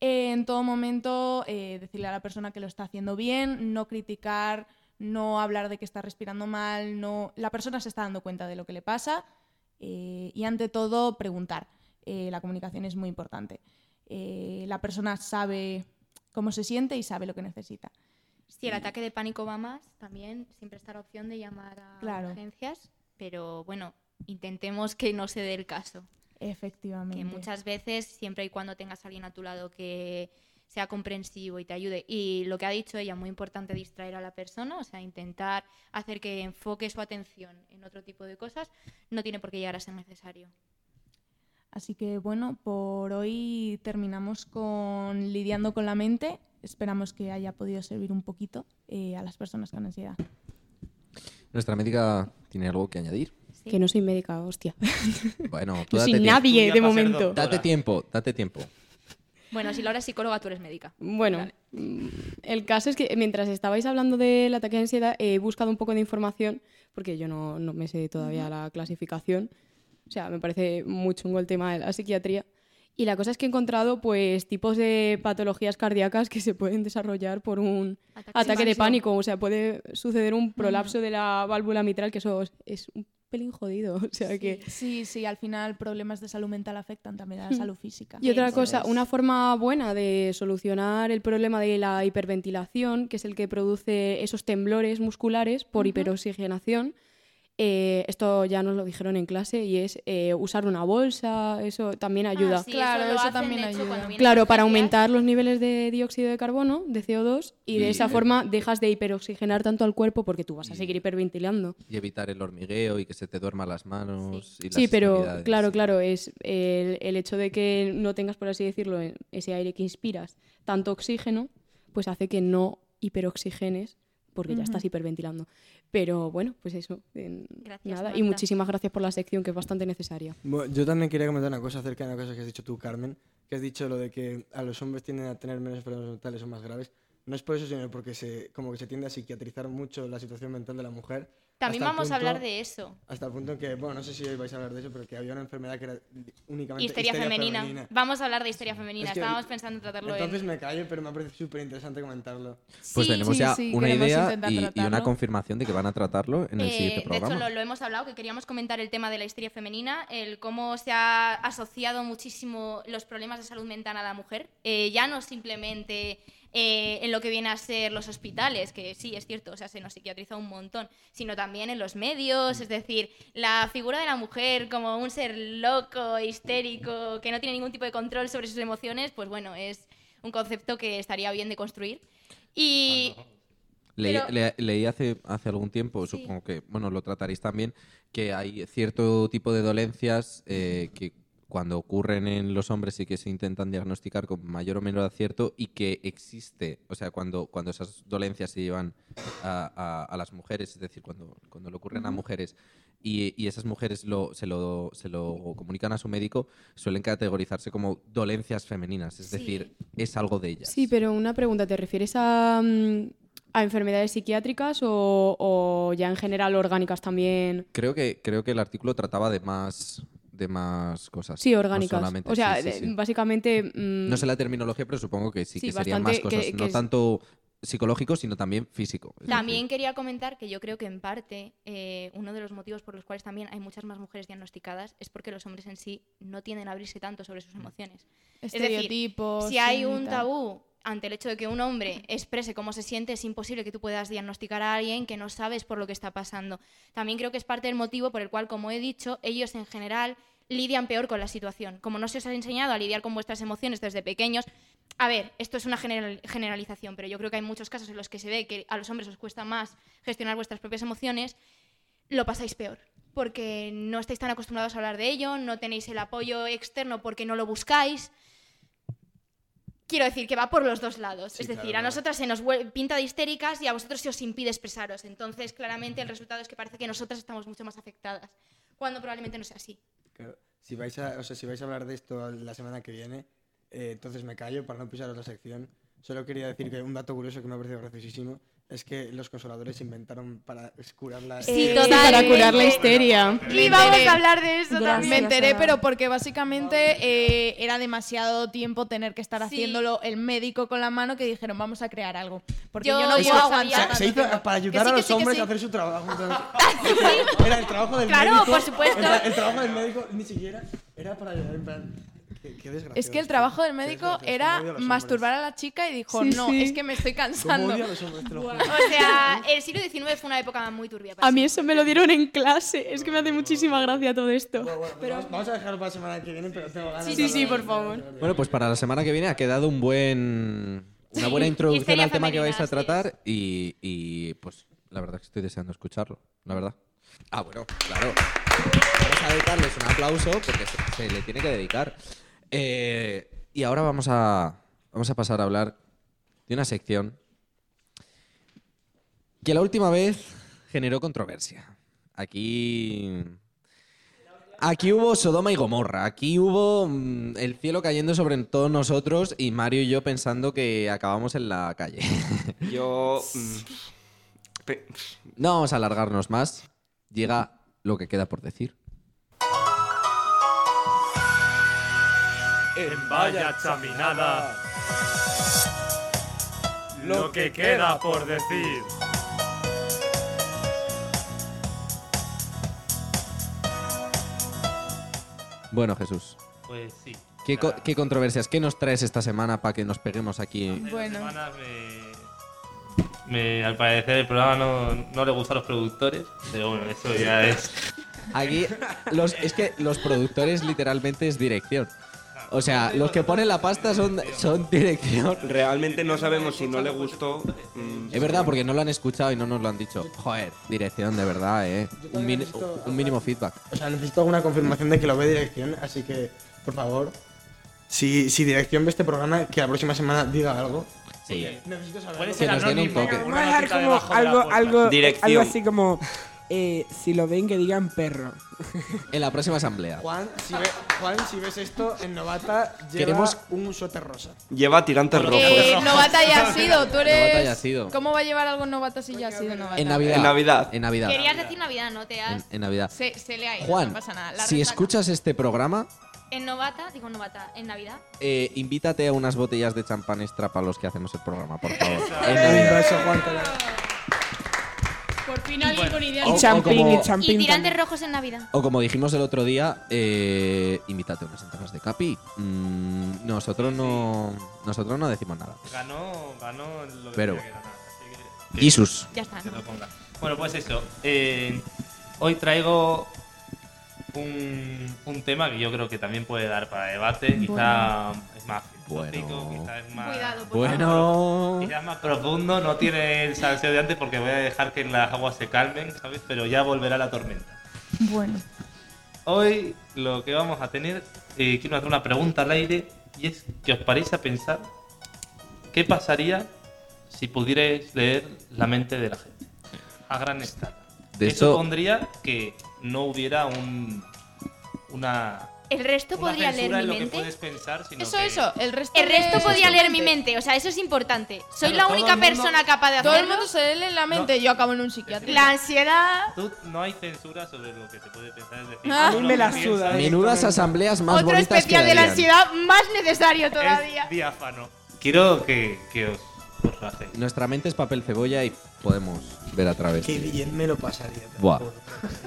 Eh, en todo momento eh, decirle a la persona que lo está haciendo bien, no criticar, no hablar de que está respirando mal, no... la persona se está dando cuenta de lo que le pasa eh, y ante todo preguntar. La comunicación es muy importante. La persona sabe cómo se siente y sabe lo que necesita. Si el ataque de pánico va más, también siempre está la opción de llamar a Claro. urgencias, pero bueno, intentemos que no se dé el caso. Efectivamente. Que muchas veces, siempre y cuando tengas a alguien a tu lado que sea comprensivo y te ayude. Y lo que ha dicho ella, muy importante distraer a la persona, o sea, intentar hacer que enfoque su atención en otro tipo de cosas, no tiene por qué llegar a ser necesario. Así que bueno, por hoy terminamos con lidiando con la mente. Esperamos que haya podido servir un poquito eh, a las personas con ansiedad. Nuestra médica tiene algo que añadir. Que no soy médica, hostia. Bueno, tú date tiempo. nadie de momento. Date tiempo, date tiempo. Bueno, si Laura es psicóloga, tú eres médica. Bueno, mm, el caso es que mientras estabais hablando del ataque de ansiedad, he buscado un poco de información, porque yo no, no me sé todavía la clasificación. O sea, me parece muy chungo el tema de la psiquiatría. Y la cosa es que he encontrado pues tipos de patologías cardíacas que se pueden desarrollar por un ataque, de pánico. O sea, puede suceder un prolapso de la válvula mitral, que eso es- un pelín jodido. O sea que... Sí, sí, al final problemas de salud mental afectan también a la Hmm. salud física. Y otra cosa, una forma buena de solucionar el problema de la hiperventilación, que es el que produce esos temblores musculares por Ujú. hiperoxigenación, eh, esto ya nos lo dijeron en clase y es eh, usar una bolsa, eso también ayuda. Ah, sí, Claro, eso lo eso hacen, también hecho, ayuda. Claro, para aumentar los niveles de dióxido de carbono, de CO2, y de esa forma dejas de hiperoxigenar tanto al cuerpo porque tú vas a seguir hiperventilando. Y evitar el hormigueo y que se te duerman las manos. Y las Sí, pero claro, claro, es el, el hecho de que no tengas, por así decirlo, en- ese aire que inspiras, tanto oxígeno, pues hace que no hiperoxigenes porque ya Ujú. estás hiperventilando. Pero bueno, pues eso. en- Gracias, nada. Y muchísimas gracias por la sección, que es bastante necesaria. Bueno, yo también quería comentar una cosa acerca de una cosa que has dicho tú, Carmen, que has dicho lo de que a los hombres tienden a tener menos enfermedades mentales o más graves. No es por eso, sino porque se, como que se tiende a psiquiatrizar mucho la situación mental de la mujer. También hasta el vamos a punto- hablar de eso. Hasta el punto en que, bueno, no sé si hoy vais a hablar de eso, pero que había una enfermedad que era únicamente Histeria, femenina. Vamos a hablar de histeria femenina. Es que- Estábamos pensando en tratarlo Entonces en... me callo, pero me ha parecido súper interesante comentarlo. Pues Sí, tenemos sí, ya sí, una idea y, y una confirmación de que van a tratarlo en el Eh, siguiente de programa. hecho, lo, lo hemos hablado, que queríamos comentar el tema de la histeria femenina, el cómo se ha asociado muchísimo los problemas de salud mental a la mujer. Eh, ya no simplemente eh, en lo que viene a ser los hospitales, que sí, es cierto, o sea, se nos psiquiatriza un montón, sino también en los medios, es decir, la figura de la mujer como un ser loco, histérico, que no tiene ningún tipo de control sobre sus emociones, pues bueno, es un concepto que estaría bien de construir. Y... Leí, Pero- le- leí hace, hace algún tiempo, Sí. supongo que bueno lo trataréis también, que hay cierto tipo de dolencias eh, que cuando ocurren en los hombres sí que se intentan diagnosticar con mayor o menor acierto y que existe, o sea, cuando, cuando esas dolencias se llevan a, a- a las mujeres, es decir, cuando, cuando le ocurren a mujeres y, y esas mujeres lo, se, lo, se lo comunican a su médico, suelen categorizarse como dolencias femeninas, es Sí. decir, es algo de ellas. Sí, pero una pregunta, ¿te refieres a mm, a enfermedades psiquiátricas o, o ya en general orgánicas también. Creo que, creo que el artículo trataba de más, de más cosas. Sí, no orgánicas. solamente- o sea, sí, sí, de- sí. básicamente... mm, No sé la terminología, pero supongo que sí, Sí, que serían más cosas. que- no es- tanto psicológico, sino también físico. También quería comentar que yo creo que en parte eh, uno de los motivos por los cuales también hay muchas más mujeres diagnosticadas es porque los hombres en sí no tienden a abrirse tanto sobre sus emociones. Es decir, Estereotipos, si hay un tabú ante el hecho de que un hombre exprese cómo se siente, es imposible que tú puedas diagnosticar a alguien que no sabes por lo que está pasando. También creo que es parte del motivo por el cual, como he dicho, ellos en general lidian peor con la situación. Como no se os ha enseñado a lidiar con vuestras emociones desde pequeños, a ver, esto es una general- generalización, pero yo creo que hay muchos casos en los que se ve que a los hombres os cuesta más gestionar vuestras propias emociones, lo pasáis peor. Porque no estáis tan acostumbrados a hablar de ello, no tenéis el apoyo externo porque no lo buscáis. Quiero decir que va por los dos lados. Sí, es decir, claro, a nosotras se nos pinta de histéricas y a vosotros se os impide expresaros. Entonces, claramente, el resultado es que parece que nosotras estamos mucho más afectadas, cuando probablemente no sea así. Claro, Si vais a, o sea, si vais a hablar de esto la semana que viene, eh, entonces me callo para no pisaros la sección. Solo quería decir que un dato curioso que me ha parecido graciosísimo es que los consoladores se inventaron para curar la... Sí, para curar la histeria. Y vamos a hablar de eso también. Me enteré, pero porque básicamente eh, era demasiado tiempo tener que estar haciéndolo el médico con la mano que dijeron vamos a crear algo. Porque yo, Yo- no puedo sabía- aguantar. Se, hizo para ayudar sí, a los sí, hombres sí. a hacer su trabajo. entonces- Era el trabajo del Claro, médico. por supuesto. plan, El, trabajo del médico ni siquiera era para ayudar. En plan, qué, qué desgracia. Es que el trabajo del médico era masturbar a la chica y dijo, Sí, no, sí. es que me estoy cansando. odio a los hombres, te lo juro. O sea, el siglo XIX fue una época muy turbia. para A mí sí. eso me lo dieron en clase. Es que me hace muchísima gracia todo esto. Pero vamos, vamos a dejarlo para la semana que viene, pero tengo ganas Sí, de sí, sí, por favor. Bueno, pues para la semana que viene ha quedado un buen, una buena introducción al tema que vais a tratar y, y, pues la verdad que estoy deseando escucharlo, la verdad. Ah, bueno, claro. Vamos a dedicarles un aplauso porque se, se le tiene que dedicar. Eh, y ahora vamos a, vamos a pasar a hablar de una sección que la última vez generó controversia. Aquí Aquí hubo Sodoma y Gomorra, aquí hubo mm, el cielo cayendo sobre todos nosotros y Mario y yo pensando que acabamos en la calle. Yo. No vamos a alargarnos más. Llega lo que queda por decir. En vaya chaminada. Lo que queda por decir. Bueno, Jesús, Pues sí. ¿qué, co- qué controversias? ¿Qué nos traes esta semana para que nos peguemos aquí? Bueno. Semana me, me- al parecer el programa no, no le gusta a los productores, pero bueno, eso ya es... Aquí, los, es que los productores literalmente es dirección. O sea, los que ponen la pasta son, son dirección. Realmente no sabemos si no le gustó. mm, Es verdad, porque no lo han escuchado y no nos lo han dicho. Joder, dirección, de verdad, ¿eh? Un, mini- un mínimo feedback. O sea, necesito alguna confirmación de que lo ve dirección, así que, por favor, si, si dirección ve este programa, que la próxima semana diga algo. Sí. Necesito saberlo. Puede Que ser nos den un anónimo, toque. Vamos una a dejar notita como algo, puerta. algo, Dirección. algo así como eh, si lo ven que digan perro. En la próxima asamblea. Juan si, ve- Juan, si ves esto, en Novata lleva Queremos- un suéter rosa. Lleva tirantes rojos. Eh, novata ya has sido, tú eres. Novata ya has sido. ¿Cómo va a llevar algo novata si ya ha sido novata? En Navidad. En Navidad. En Navidad. Querías decir Navidad, no te En, has... en Navidad. Se, se le ha ido, Juan, no pasa nada. La si resaca. escuchas este programa, En Novata, digo Novata, en Navidad. eh, invítate a unas botellas de champán extra para los que hacemos el programa, por favor. en Un Navidad. beso, Juan. te lo- Por fin alguien con ideas. Y champín, como- y champín. Y tirantes rojos en Navidad. O como dijimos el otro día, eh, invítate a unas entradas de Capi. Mm, nosotros no nosotros no decimos nada. Ganó, ganó lo que Pero- tenía que ganar, así que- que- Jesus. Ya está. ponga. Bueno, pues eso. eh, hoy traigo un, un tema que yo creo que también puede dar para debate. Quizá más filosófico, Bueno. quizá es más. Cuidado, Bueno. Quizá es más profundo, no tiene el salseo de antes porque voy a dejar que las aguas se calmen, ¿sabes? Pero ya volverá la tormenta. Bueno. Hoy lo que vamos a tener, eh, quiero hacer una pregunta al aire y es que os paréis a pensar qué pasaría si pudierais leer la mente de la gente a gran escala. De Eso hecho- pondría que no hubiera un, una el resto una podría leer mi lo que mente. puedes pensar, sino Eso, que- eso. El resto, El resto lee- podía leer mi mente. o sea, eso es importante. Soy Claro, la única mundo- persona capaz de Todo el hacerlo. mundo se lee en la mente. Yo acabo en un psiquiátrico. La ansiedad. Tú, no hay censura sobre lo que se puede pensar. Es decir, A tú mí lo me que la suda, Menudas asambleas más Otro bonitas especial de la ansiedad más necesario todavía. Es diáfano. Quiero que, que os, os. Nuestra mente es papel cebolla y podemos ver a través. Qué bien me lo pasaría. Buah.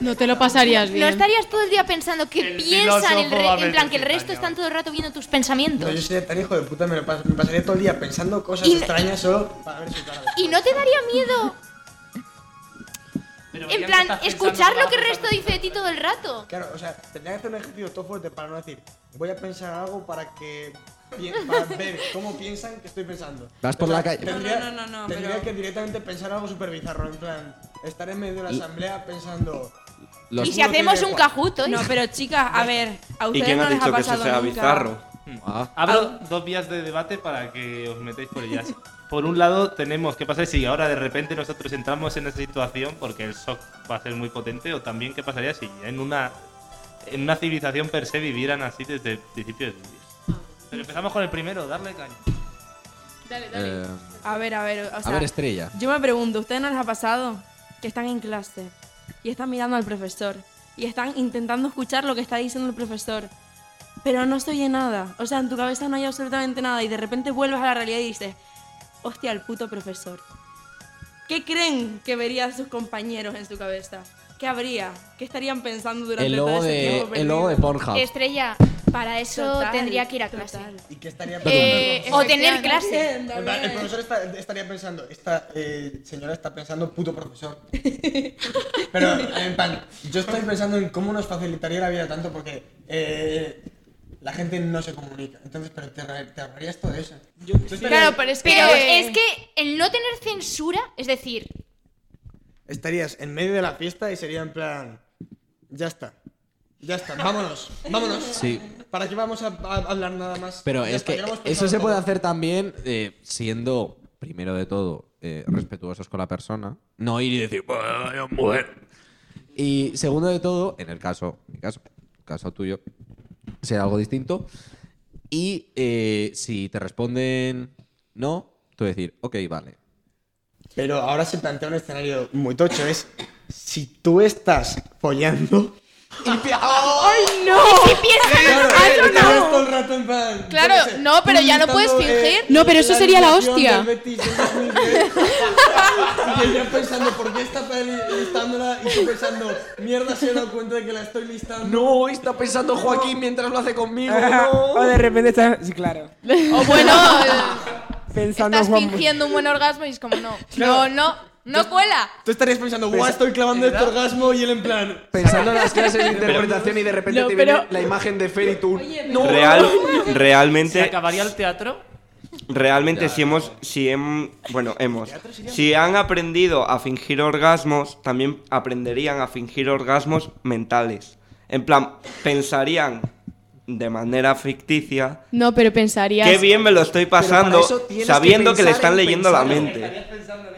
No te lo pasarías No bien. estarías todo el día pensando qué piensan, el filósofo re- en plan que el resto están todo el rato viendo tus pensamientos. No, yo sería tan hijo de puta, me, lo pas- me pasaría todo el día pensando cosas Y- extrañas solo para ver su cara. ¿Y no te daría miedo? En plan, escuchar lo que el resto dice de ti todo el rato. Claro, o sea, tendría que hacer un ejercicio todo fuerte para no decir, voy a pensar algo para que para ver cómo piensan que estoy pensando. Vas por O sea, la calle. Tendría, No, no, no, no, tendría pero- que directamente pensar algo súper bizarro, en plan, estar en medio de la asamblea pensando. Los- Y si hacemos un cajuto. No, pero chicas, a ver, a ¿Y ustedes quién no ha les dicho ha que eso sea nunca. bizarro? Ah. Abro dos vías de debate para que os metáis por ellas. Por un lado, tenemos qué pasa si ahora de repente nosotros entramos en esa situación porque el shock va a ser muy potente, o también qué pasaría si en una, en una civilización per se vivieran así desde el principio de. Pero empezamos con el primero, darle caña. Dale, Eh, A ver, a ver, o sea, ver, Estrella. Yo me pregunto, ¿ustedes no les ha pasado que están en clase y están mirando al profesor y están intentando escuchar lo que está diciendo el profesor, pero no se oye nada? O sea, en tu cabeza no hay absolutamente nada y de repente vuelves a la realidad y dices, hostia, el puto profesor. ¿Qué creen que verían sus compañeros en su cabeza? ¿Qué habría? ¿Qué estarían pensando durante El todo ese de, tiempo el logo de? Pornhub. Estrella, para eso Total, tendría que ir a clase. ¿Y qué estaría Eh, pensando? o tener clase. En plan, el profesor está- estaría pensando, esta eh, señora está pensando puto profesor. Pero, en plan, yo estoy pensando en cómo nos facilitaría la vida tanto porque eh, la gente no se comunica. Entonces, pero te, ahorra- te ahorrarías todo eso. Yo, tú estarías- Claro, pero es que. Pero es que el no tener censura, es decir, Estarías en medio de la fiesta y sería en plan, ya está. Ya está, vámonos, vámonos. Sí. ¿Para qué vamos a, a hablar nada más? Pero Ya es está, que eso se puede hacer también eh, siendo, primero de todo, eh, respetuosos con la persona. No ir y decir, "Vaya mujer". Y segundo de todo, en el caso, mi caso, caso tuyo, sea algo distinto. Y eh, si te responden no, tú decir, ok, vale. Pero ahora se plantea un escenario muy tocho, es si tú estás follando... ¡Ay, no! si piensas Claro, Ah, eh, no, no. todo el rato en plan, Claro, yo qué sé, no, pero ya no puedes gritando, fingir. No, pero eso sería la hostia. Betis del 2010. y ella pensando, ¿por qué está listándola? Y tú pensando, mierda, se he dado cuenta de que la estoy listando. No, está pensando Joaquín mientras lo hace conmigo. o de repente estás. Sí, claro. O bueno, eh, Pensando estás Juan- fingiendo un buen orgasmo y es como, no. Claro. No, no, no cuela. Tú estarías pensando, guau, estoy clavando este orgasmo y él en plan... Pensando en las clases de interpretación y de repente No, te pero- viene la imagen de Fer y tú. No, Real, ¿Se realmente, acabaría el teatro? realmente si hemos, si hem- bueno, hemos, si han aprendido a fingir orgasmos, también aprenderían a fingir orgasmos mentales. En plan, pensarían de manera ficticia, No, pero pensarías. qué bien me lo estoy pasando tienes que sabiendo que, le están en leyendo la mente.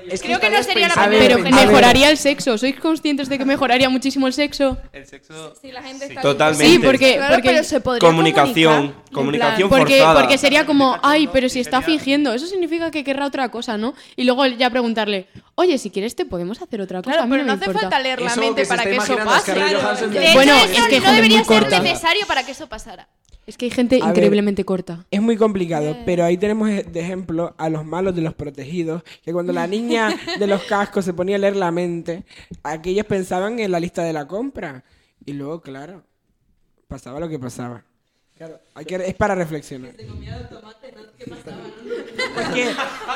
Es Creo que no sería la pensando Pero mejoraría el sexo. ¿Sois conscientes de que mejoraría muchísimo el sexo? El sexo. Si la gente está Totalmente. Sí, porque, Claro, porque pero se podría Comunicación, comunicar, comunicación Porque, forzada. porque sería como, ay, pero si está fingiendo, eso significa que querrá otra cosa, ¿no? Y luego ya preguntarle, oye, si quieres te podemos hacer otra cosa. Claro, pero no hace importa". falta leer la Eso mente que para que eso pase. De hecho, Bueno, es que no debería ser necesario para que eso pasara. Es que hay gente A ver. increíblemente corta. Es muy complicado, pero ahí tenemos e- de ejemplo a los malos de los protegidos, que cuando la niña de los cascos se ponía a leer la mente, aquellos pensaban en la lista de la compra. Y luego, claro, pasaba lo que pasaba. Claro, hay que, es para reflexionar. Porque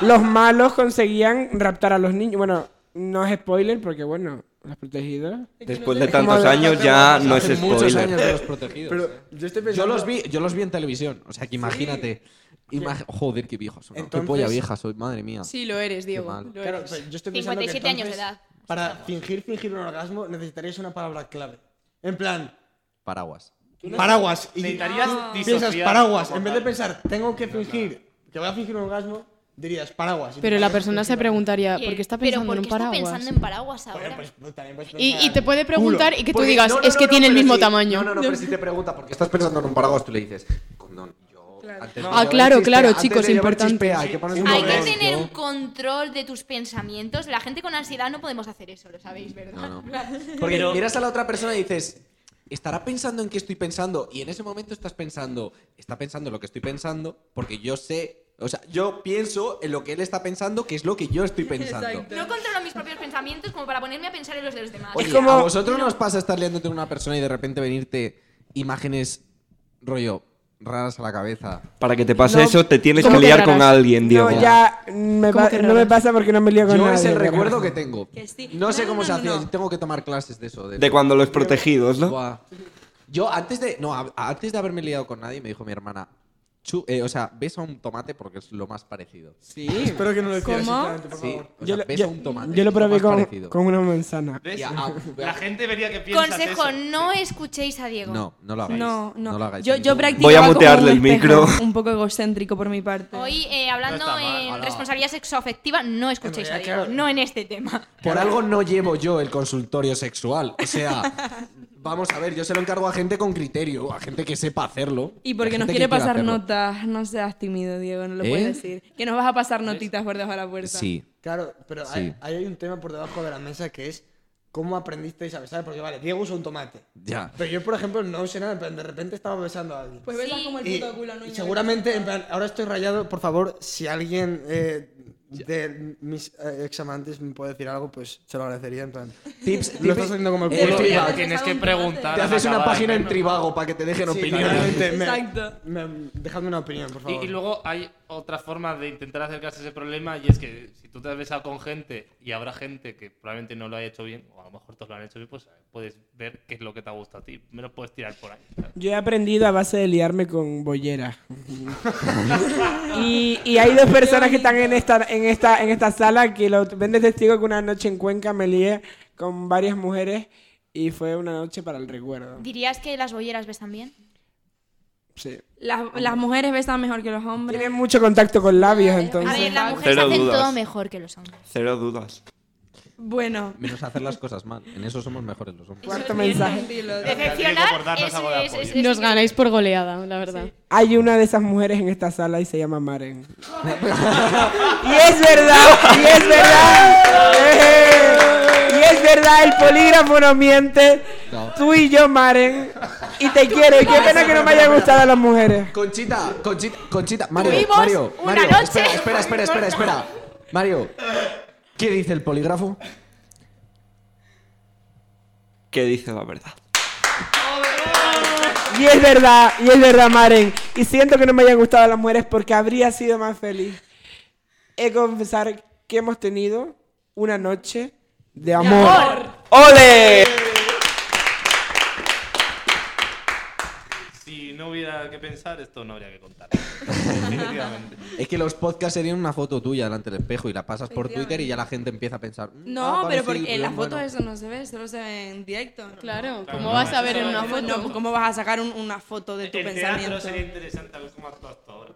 los malos conseguían raptar a los niños. Bueno, no es spoiler porque, bueno, los protegidos. Después de tantos años ya no es Hace muchos spoiler. años de los protegidos. Pero eh. yo estoy Yo pensando... los vi, yo los vi en televisión. O sea, que imagínate. Imag- Joder, qué viejo soy. Qué Entonces- polla vieja soy, madre mía. Sí, lo eres, Diego. lo Claro, eres. pero yo estoy pensando que 57 años de edad. Para fingir, fingir un orgasmo necesitarías una palabra clave. En plan, Paraguas. paraguas. Y Necesitarías piensas paraguas. En vez de pensar, tengo que fingir que voy a fingir un orgasmo, dirías paraguas. Pero la persona se preguntaría, ¿por qué está pensando ¿por en un qué está paraguas? pensando en paraguas ahora? Pues, pues, también puedes Y, te puede preguntar y que tú digas, no, no, es que no, tiene el mismo sí. tamaño. No, no, no, pero si te pregunta, ¿por qué estás pensando en un paraguas? Tú le dices, condón. Yo, antes de Ah, claro, chispea- claro, chicos, importante. chispea, hay que un Hay que tener un control de tus pensamientos. La gente con ansiedad no podemos hacer eso, lo sabéis, ¿verdad? No, no. Porque Pero- miras a la otra persona y dices, estará pensando en qué estoy pensando. Y en ese momento estás pensando, está pensando en lo que estoy pensando, porque yo sé, o sea, yo pienso en lo que él está pensando, que es lo que yo estoy pensando. No controlo mis propios pensamientos como para ponerme a pensar en los de los demás. Oye, ¿a vosotros nos pasa estar liándote con una persona y de repente venirte imágenes, rollo, raras a la cabeza? Para que te pase No, eso, te tienes ¿cómo que que liar con alguien, Diego. No, ya me ¿Cómo que no me pasa porque no me lío con Yo nadie. es el recuerdo que tengo. sí. No sé No, cómo no, se no, hacía, no. tengo que tomar clases de eso. De cuando los protegidos, ¿no? Buah. Yo antes de. No, a- antes de haberme liado con nadie, me dijo mi hermana. "Chu- eh, o sea, besa un tomate porque es lo más parecido. Sí. Espero que no lo ¿Cómo? sinceramente, por Sí, favor. o Yo, sea, lo- besa yo- un tomate. yo lo es probé más con, parecido. con una manzana. ¿Ves? Y a- a- La gente vería que piensas Consejo, eso. no escuchéis a Diego. No, no lo hagáis. No, no. lo hagáis. yo, yo practicaba Voy a como mutearle un el espejo, micro. Un poco egocéntrico por mi parte. Hoy, eh, hablando No está mal, en no. responsabilidad sexoafectiva, no escuchéis a Diego, no en este tema. Por algo no llevo yo el consultorio sexual. O sea, vamos a ver, yo se lo encargo a gente con criterio, a gente que sepa hacerlo. Y porque nos quiere pasar notas, no seas tímido, Diego, no lo ¿Eh? puedes decir. Que nos vas a pasar notitas por debajo de la puerta. Sí. Claro, pero Sí. hay, ahí hay un tema por debajo de la mesa que es cómo aprendisteis a besar. Porque vale, Diego usa un tomate. Ya. Pero yo, por ejemplo, no sé nada. En plan, de repente estaba besando a alguien. Pues besas Sí. como el Y, puto culo, no y seguramente, en plan, ahora estoy rayado. Por favor, si alguien eh, de mis eh, ex amantes me puede decir algo, pues se lo agradecería. En plan, Tips, lo tips- estás haciendo como el Eh, culo. Trivago. Tienes que preguntar. Te haces una página en. Trivago para que te dejen Sí, opinión. claramente, me- Exacto. me- dejadme una opinión, por favor. Y, y luego hay otra forma de intentar acercarse a ese problema y es que si tú te has besado con gente y habrá gente que probablemente no lo haya hecho bien, o a lo mejor todos lo han hecho bien, pues puedes ver qué es lo que te ha gustado a ti. Me lo puedes tirar por ahí. ¿sabes? Yo he aprendido a base de liarme con bolleras. y, y hay dos personas que están en esta, en esta, en esta sala que lo ven de testigo que una noche en Cuenca me lié con varias mujeres y fue una noche para el recuerdo. ¿Dirías que las bolleras besan bien? Sí. Las, las mujeres besan mejor que los hombres. Tienen mucho contacto con labios, A entonces. ver, las mujeres Cero hacen dudas. todo mejor que los hombres. Cero dudas. Bueno. Menos hacer las cosas mal. En eso somos mejores los hombres. Cuarto mensaje. Decepcionar es, es- es- Nos ganáis por goleada, la verdad. Hay una de esas mujeres en esta sala y se llama Maren. y es verdad, y es verdad. Eh, y es verdad, el polígrafo no miente. No. Tú y yo, Maren. Y te quiero. Y qué pena que no me haya gustado a las mujeres. Conchita, Conchita, Conchita, Mario, Mario, una Mario, noche. espera, espera, espera, espera, espera. Mario, ¿qué dice el polígrafo? ¿Qué dice la verdad? Y es verdad, y es verdad, Maren. Y siento que no me hayan gustado las mujeres porque habría sido más feliz. He de confesar que hemos tenido una noche de amor. ¡Ole! Hubiera que pensar, esto no habría que contar. Definitivamente. Es que los podcasts serían una foto tuya delante del espejo y la pasas por Twitter y ya la gente empieza a pensar. "Mm, No, ah, pero porque en las bien, fotos bueno". eso no se ve, solo se ve en directo. Claro, Claro, ¿cómo no, vas a eso ver en una foto? pues, ¿cómo vas a sacar un- una foto de tu El teatro pensamiento? sería interesante a ver cómo actúas tú ahora.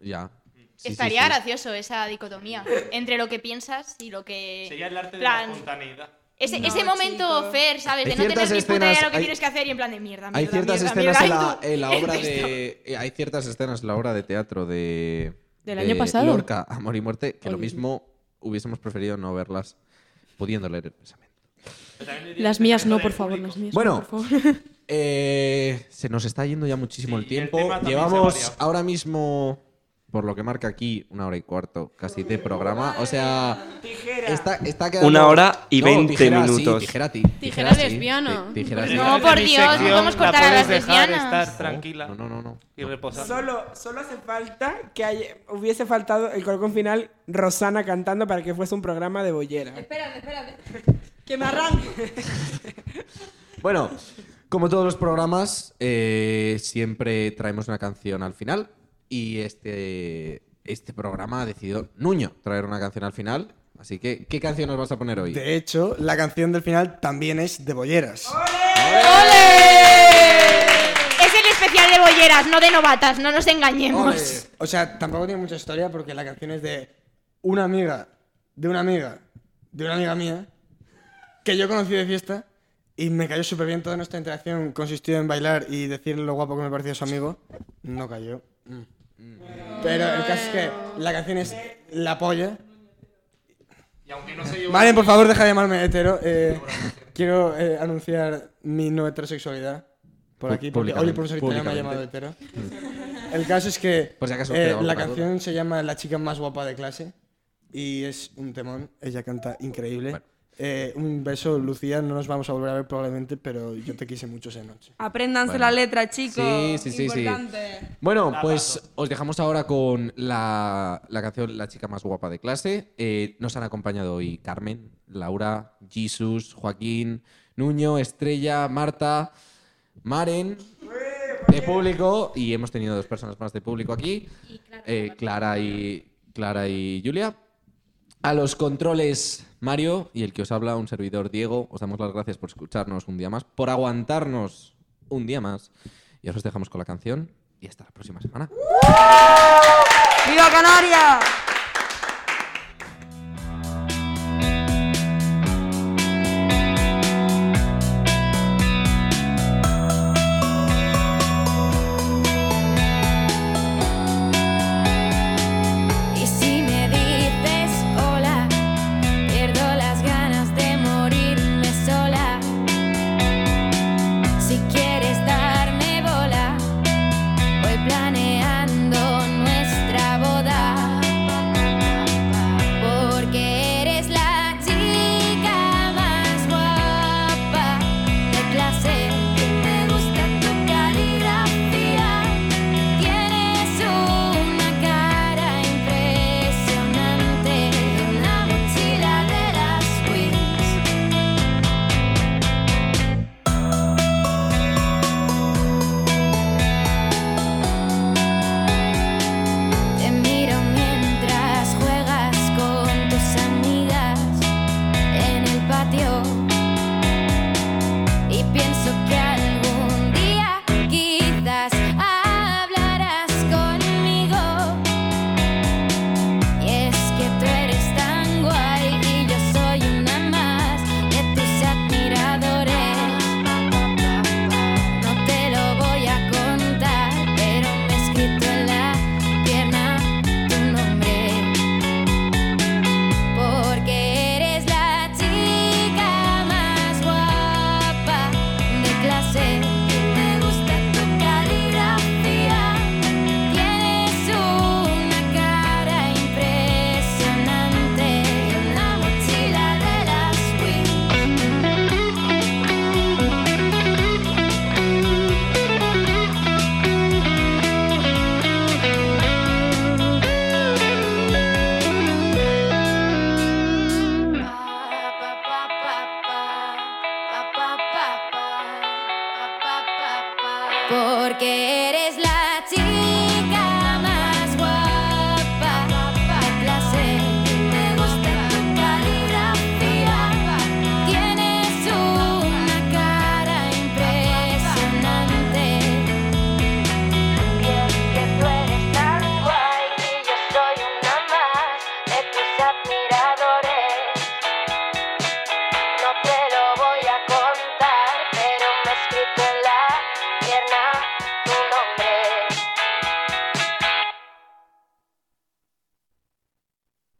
Ya. Sí, sí, Estaría sí. gracioso esa dicotomía entre lo que piensas y lo que. Sería el arte de plan, la espontaneidad. Ese, No, ese momento chico. fair, ¿sabes? Hay De no tener ciertas ni puta idea lo que hay- tienes que hacer y en plan de mierda, mierda Hay ciertas mierda, escenas en mierda, la, y tú, en la obra de. eh, Hay ciertas escenas en la obra de teatro de. ¿Del de año pasado? Lorca, Amor y Muerte, que lo Oye. mismo hubiésemos preferido no verlas pudiendo leer el pensamiento. Las mías no, por favor, las mías. Bueno. no, por favor. Eh, se nos está yendo ya muchísimo Sí, el el tiempo. ha Llevamos ahora mismo, por lo que marca aquí, una hora y cuarto casi de programa. O sea, está, está quedando... Una hora y 20 tijera, sí, minutos. tijera, ti- Tijera sí, lesbiana. ti- tijera, sí. No, por Dios, no podemos la cortar a las lesbianas. estar tranquila No, no, no, no. y reposar. Solo, solo hace falta que haya- hubiese faltado el colocón final Rosana cantando para que fuese un programa de bollera. Espérate, espérate. Que me arranque. Bueno, como todos los programas, eh, siempre traemos una canción al final. Y este, este programa ha decidido Nuño traer una canción al final. Así que, ¿qué canción nos vas a poner hoy? De hecho, la canción del final también es de bolleras. Es el especial de bolleras, no de novatas, no nos engañemos. O sea, tampoco tiene mucha historia porque la canción es de una amiga de una amiga de una amiga mía que yo conocí de fiesta y me cayó súper bien. Toda nuestra interacción consistió en bailar y decirle lo guapo que me parecía su amigo. No cayó. Mm. Pero el caso es que la canción es La Polla. Y aunque no se llevó- Vale, por favor, deja de llamarme hetero. Eh, quiero eh, anunciar mi no heterosexualidad por Pu- aquí, porque públicamente, hoy por me ha llamado hetero. El caso es que Por si acaso eh, la canción se llama La chica más guapa de clase y es un temón. Ella canta increíble. Eh, un beso, Lucía. No nos vamos a volver a ver probablemente, pero yo te quise mucho esa noche. Apréndanse Bueno. la letra, chicos. Sí, sí, sí, sí. Importante. Bueno, pues os dejamos ahora con la, la canción La chica más guapa de clase. Eh, nos han acompañado hoy Carmen, Laura, Jesus, Joaquín, Nuño, Estrella, Marta, Maren, de público, y hemos tenido dos personas más de público aquí, eh, Clara, y, Clara y Julia. A los controles, Mario, y el que os habla, un servidor Diego, os damos las gracias por escucharnos un día más, por aguantarnos un día más. Y os dejamos con la canción y hasta la próxima semana. ¡Viva Canarias!